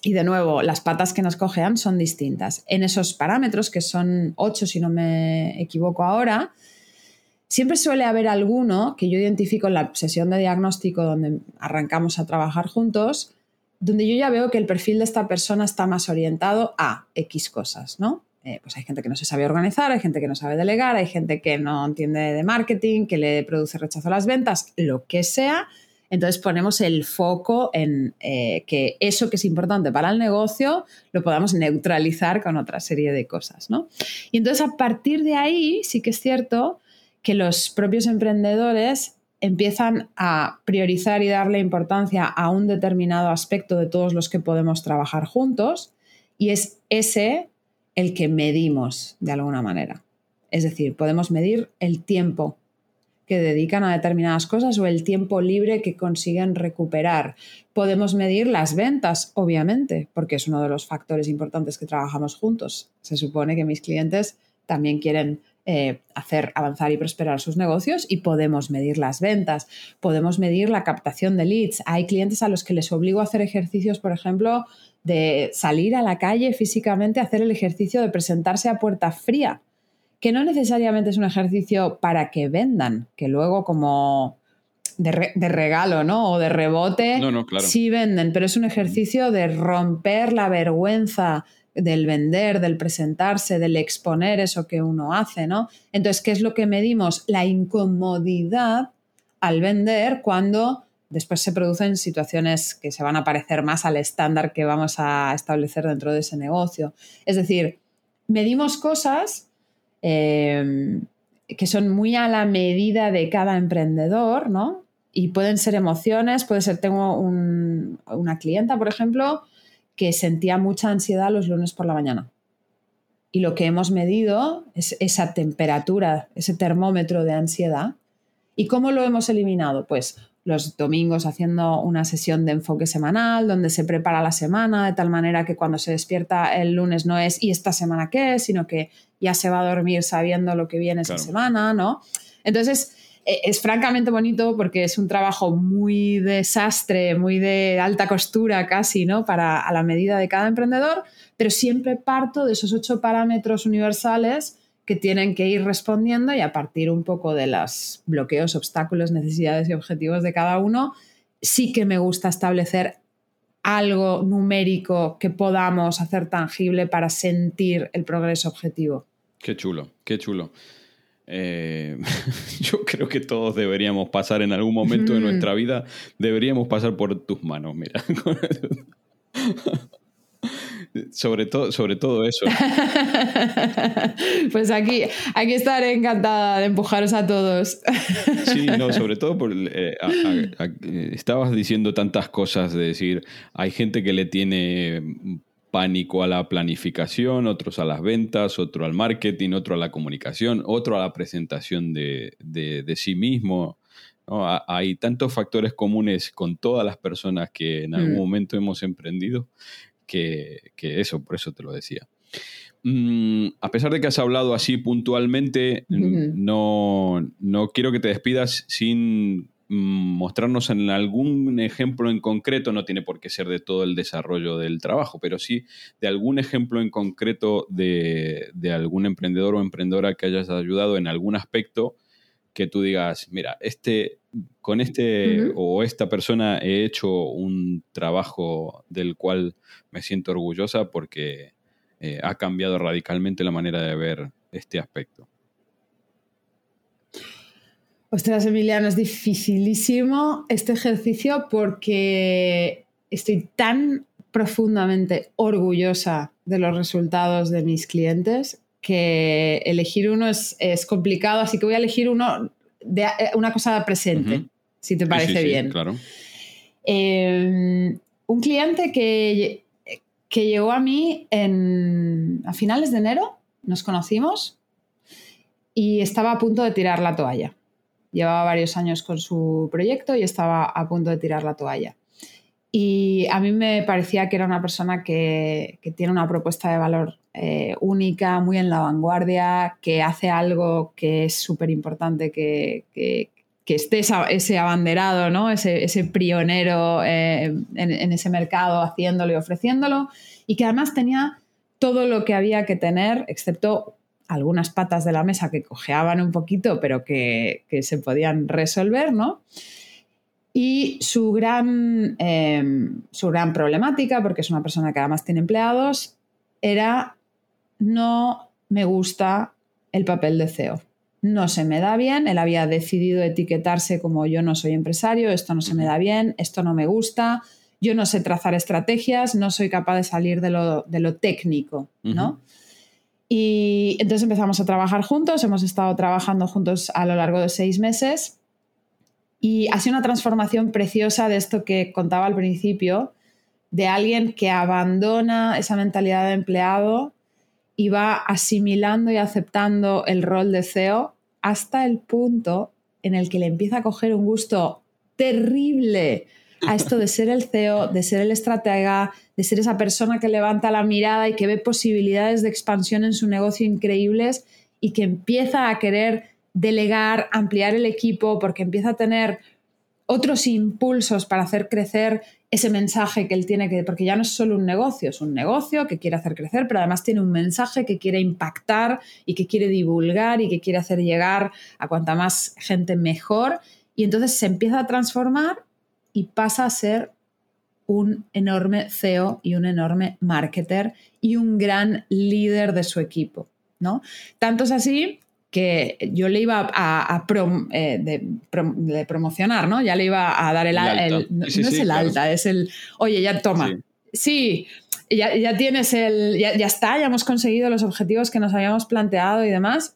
Y de nuevo, las patas que nos cojean son distintas. En esos parámetros, que son ocho si no me equivoco ahora, Siempre suele haber alguno que yo identifico en la sesión de diagnóstico donde arrancamos a trabajar juntos, donde yo ya veo que el perfil de esta persona está más orientado a X cosas, ¿no? Eh, pues hay gente que no se sabe organizar, hay gente que no sabe delegar, hay gente que no entiende de marketing, que le produce rechazo a las ventas, lo que sea. Entonces ponemos el foco en eh, que eso que es importante para el negocio lo podamos neutralizar con otra serie de cosas, ¿no? Y entonces a partir de ahí sí que es cierto que los propios emprendedores empiezan a priorizar y darle importancia a un determinado aspecto de todos los que podemos trabajar juntos y es ese el que medimos de alguna manera. Es decir, podemos medir el tiempo que dedican a determinadas cosas o el tiempo libre que consiguen recuperar. Podemos medir las ventas, obviamente, porque es uno de los factores importantes que trabajamos juntos. Se supone que mis clientes también quieren eh, hacer avanzar y prosperar sus negocios y podemos medir las ventas, podemos medir la captación de leads. Hay clientes a los que les obligo a hacer ejercicios, por ejemplo, de salir a la calle físicamente a hacer el ejercicio de presentarse a puerta fría, que no necesariamente es un ejercicio para que vendan, que luego como de, regalo, ¿no? O de rebote, sí venden, pero es un ejercicio de romper la vergüenza, del vender, del presentarse, del exponer eso que uno hace, ¿no? Entonces, ¿qué es lo que medimos? La incomodidad al vender cuando después se producen situaciones que se van a parecer más al estándar que vamos a establecer dentro de ese negocio. Es decir, medimos cosas eh, que son muy a la medida de cada emprendedor, ¿no? Y pueden ser emociones, puede ser, tengo una clienta, por ejemplo, que sentía mucha ansiedad los lunes por la mañana. Y lo que hemos medido es esa temperatura, ese termómetro de ansiedad. ¿Y cómo lo hemos eliminado? Pues los domingos haciendo una sesión de enfoque semanal donde se prepara la semana de tal manera que cuando se despierta el lunes no es ¿y esta semana qué? sino que ya se va a dormir sabiendo lo que viene esa semana, ¿no? Entonces, es francamente bonito porque es un trabajo muy desastre, muy de alta costura casi, ¿no? Para a la medida de cada emprendedor, pero siempre parto de esos ocho parámetros universales que tienen que ir respondiendo y a partir un poco de los bloqueos, obstáculos, necesidades y objetivos de cada uno, sí que me gusta establecer algo numérico que podamos hacer tangible para sentir el progreso objetivo. Qué chulo, qué chulo. Eh, yo creo que todos deberíamos pasar en algún momento de nuestra vida, deberíamos pasar por tus manos, mira. sobre, todo, sobre todo eso. pues aquí, hay que estar encantada de empujaros a todos. sí, no, sobre todo por, eh, estabas diciendo tantas cosas de decir, hay gente que le tiene pánico a la planificación, otros a las ventas, otro al marketing, otro a la comunicación, otro a la presentación de, sí mismo. Hay tantos factores comunes con todas las personas que en algún mm. momento hemos emprendido que, eso, por eso te lo decía. mm, a pesar de que has hablado así puntualmente, no, no quiero que te despidas sin mostrarnos en algún ejemplo en concreto, no tiene por qué ser de todo el desarrollo del trabajo, pero sí de algún ejemplo en concreto de, de algún emprendedor o emprendedora que hayas ayudado en algún aspecto que tú digas, mira, este, con este o esta persona he hecho un trabajo del cual me siento orgullosa porque eh, ha cambiado radicalmente la manera de ver este aspecto. Ostras, Emiliano, es dificilísimo este ejercicio porque estoy tan profundamente orgullosa de los resultados de mis clientes que elegir uno es, complicado, así que voy a elegir uno de eh, una cosa presente, si te parece bien. claro. Em, un cliente que, que, llegó a mí en, a finales de enero, nos conocimos y estaba a punto de tirar la toalla. Llevaba varios años con su proyecto y estaba a punto de tirar la toalla. Y a mí me parecía que era una persona que, que tiene una propuesta de valor eh, única, muy en la vanguardia, que hace algo que es súper importante que, que, esté ese abanderado, ¿no? ese, ese pionero eh, en, ese mercado haciéndolo y ofreciéndolo, y que además tenía todo lo que había que tener, excepto algunas patas de la mesa que cojeaban un poquito, pero que, se podían resolver, ¿no? Y su gran, eh, su gran problemática, porque es una persona que además tiene empleados, era no me gusta el papel de CEO. No se me da bien, él había decidido etiquetarse como yo no soy empresario, esto no se me da bien, esto no me gusta, yo no sé trazar estrategias, no soy capaz de salir de lo, técnico, ¿no? Y entonces empezamos a trabajar juntos, hemos estado trabajando juntos a lo largo de seis meses. Y ha sido una transformación preciosa de esto que contaba al principio, de alguien que abandona esa mentalidad de empleado y va asimilando y aceptando el rol de CEO hasta el punto en el que le empieza a coger un gusto terrible a esto de ser el CEO, de ser el estratega, de ser esa persona que levanta la mirada y que ve posibilidades de expansión en su negocio increíbles y que empieza a querer delegar, ampliar el equipo, porque empieza a tener otros impulsos para hacer crecer ese mensaje que él tiene que, porque ya no es solo un negocio, es un negocio que quiere hacer crecer, pero además tiene un mensaje que quiere impactar y que quiere divulgar y que quiere hacer llegar a cuanta más gente mejor. Y entonces se empieza a transformar y pasa a ser un enorme CEO y un enorme marketer y un gran líder de su equipo. ¿no? Tanto es así que yo le iba a, eh, de, promocionar, ¿no? Ya le iba a dar el, el, no, es el alta, es el, oye, ya toma. Sí, ya, tienes el, ya, está, ya hemos conseguido los objetivos que nos habíamos planteado y demás.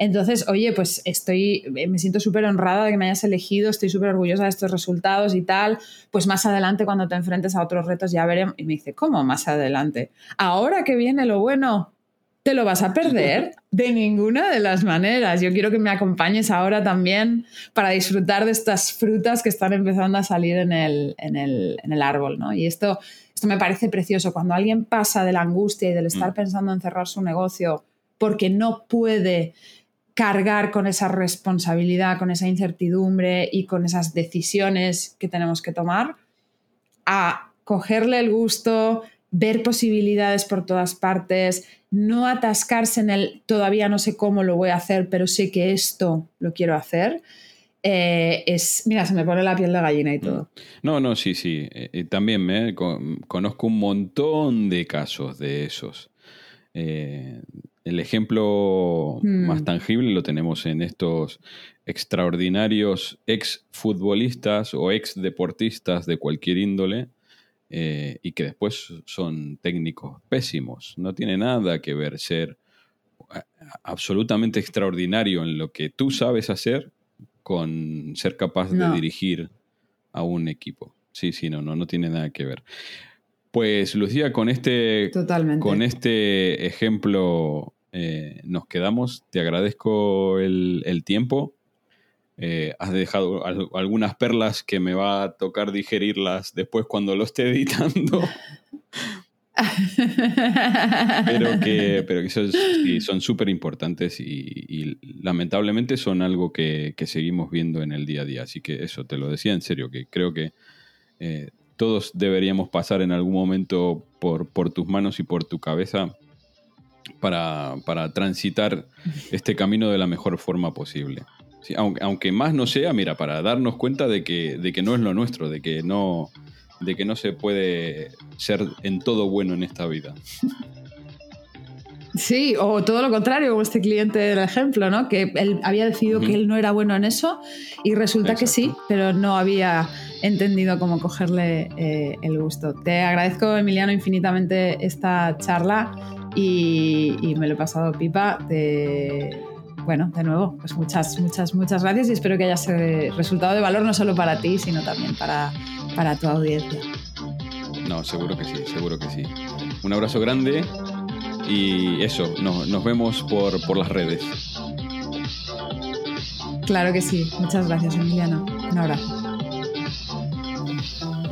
Entonces, oye, pues estoy, me siento súper honrada de que me hayas elegido, estoy súper orgullosa de estos resultados y tal. Pues más adelante, cuando te enfrentes a otros retos, ya veremos. Y me dice, ¿cómo más adelante? Ahora que viene lo bueno, te lo vas a perder de ninguna de las maneras. Yo quiero que me acompañes ahora también para disfrutar de estas frutas que están empezando a salir en el, en el, árbol. ¿no? Y esto, esto me parece precioso. Cuando alguien pasa de la angustia y del estar mm. pensando en cerrar su negocio porque no puede cargar con esa responsabilidad, con esa incertidumbre y con esas decisiones que tenemos que tomar, a cogerle el gusto, ver posibilidades por todas partes, no atascarse en el todavía no sé cómo lo voy a hacer, pero sé que esto lo quiero hacer. Eh, es, mira, se me pone la piel de gallina y mm. todo. No, no, sí, sí. Eh, eh, también me conozco un montón de casos de esos. El ejemplo mm. más tangible lo tenemos en estos extraordinarios ex futbolistas o ex deportistas de cualquier índole eh, y que después son técnicos pésimos. No tiene nada que ver ser absolutamente extraordinario en lo que tú sabes hacer con ser capaz de dirigir a un equipo. Sí, sí, no, no, no tiene nada que ver. Pues Lucía, con este, Con este ejemplo eh, nos quedamos. Te agradezco el, el tiempo. Eh, has dejado algunas perlas que me va a tocar digerirlas después cuando lo esté editando. pero que, pero que son súper importantes y, lamentablemente son algo que, seguimos viendo en el día a día. Así que eso, te lo decía en serio, que creo que eh, todos deberíamos pasar en algún momento por, por tus manos y por tu cabeza para, para, transitar este camino de la mejor forma posible. aunque, aunque, más no sea, mira, para darnos cuenta de que, de que no es lo nuestro, de que no, de que no se puede ser en todo bueno en esta vida. Sí, o todo lo contrario, como este cliente del ejemplo, ¿no? Que él había decidido que él no era bueno en eso y resulta que sí, pero no había entendido cómo cogerle eh, el gusto. Te agradezco, Emiliano, infinitamente esta charla y, me lo he pasado pipa. bueno, de nuevo, pues muchas, muchas, muchas gracias y espero que haya resultado de valor no solo para ti, sino también para, para tu audiencia. No, seguro que sí, seguro que sí. Un abrazo grande y eso, nos vemos por, por las redes. Claro que sí. Muchas gracias, Emiliano. Un abrazo.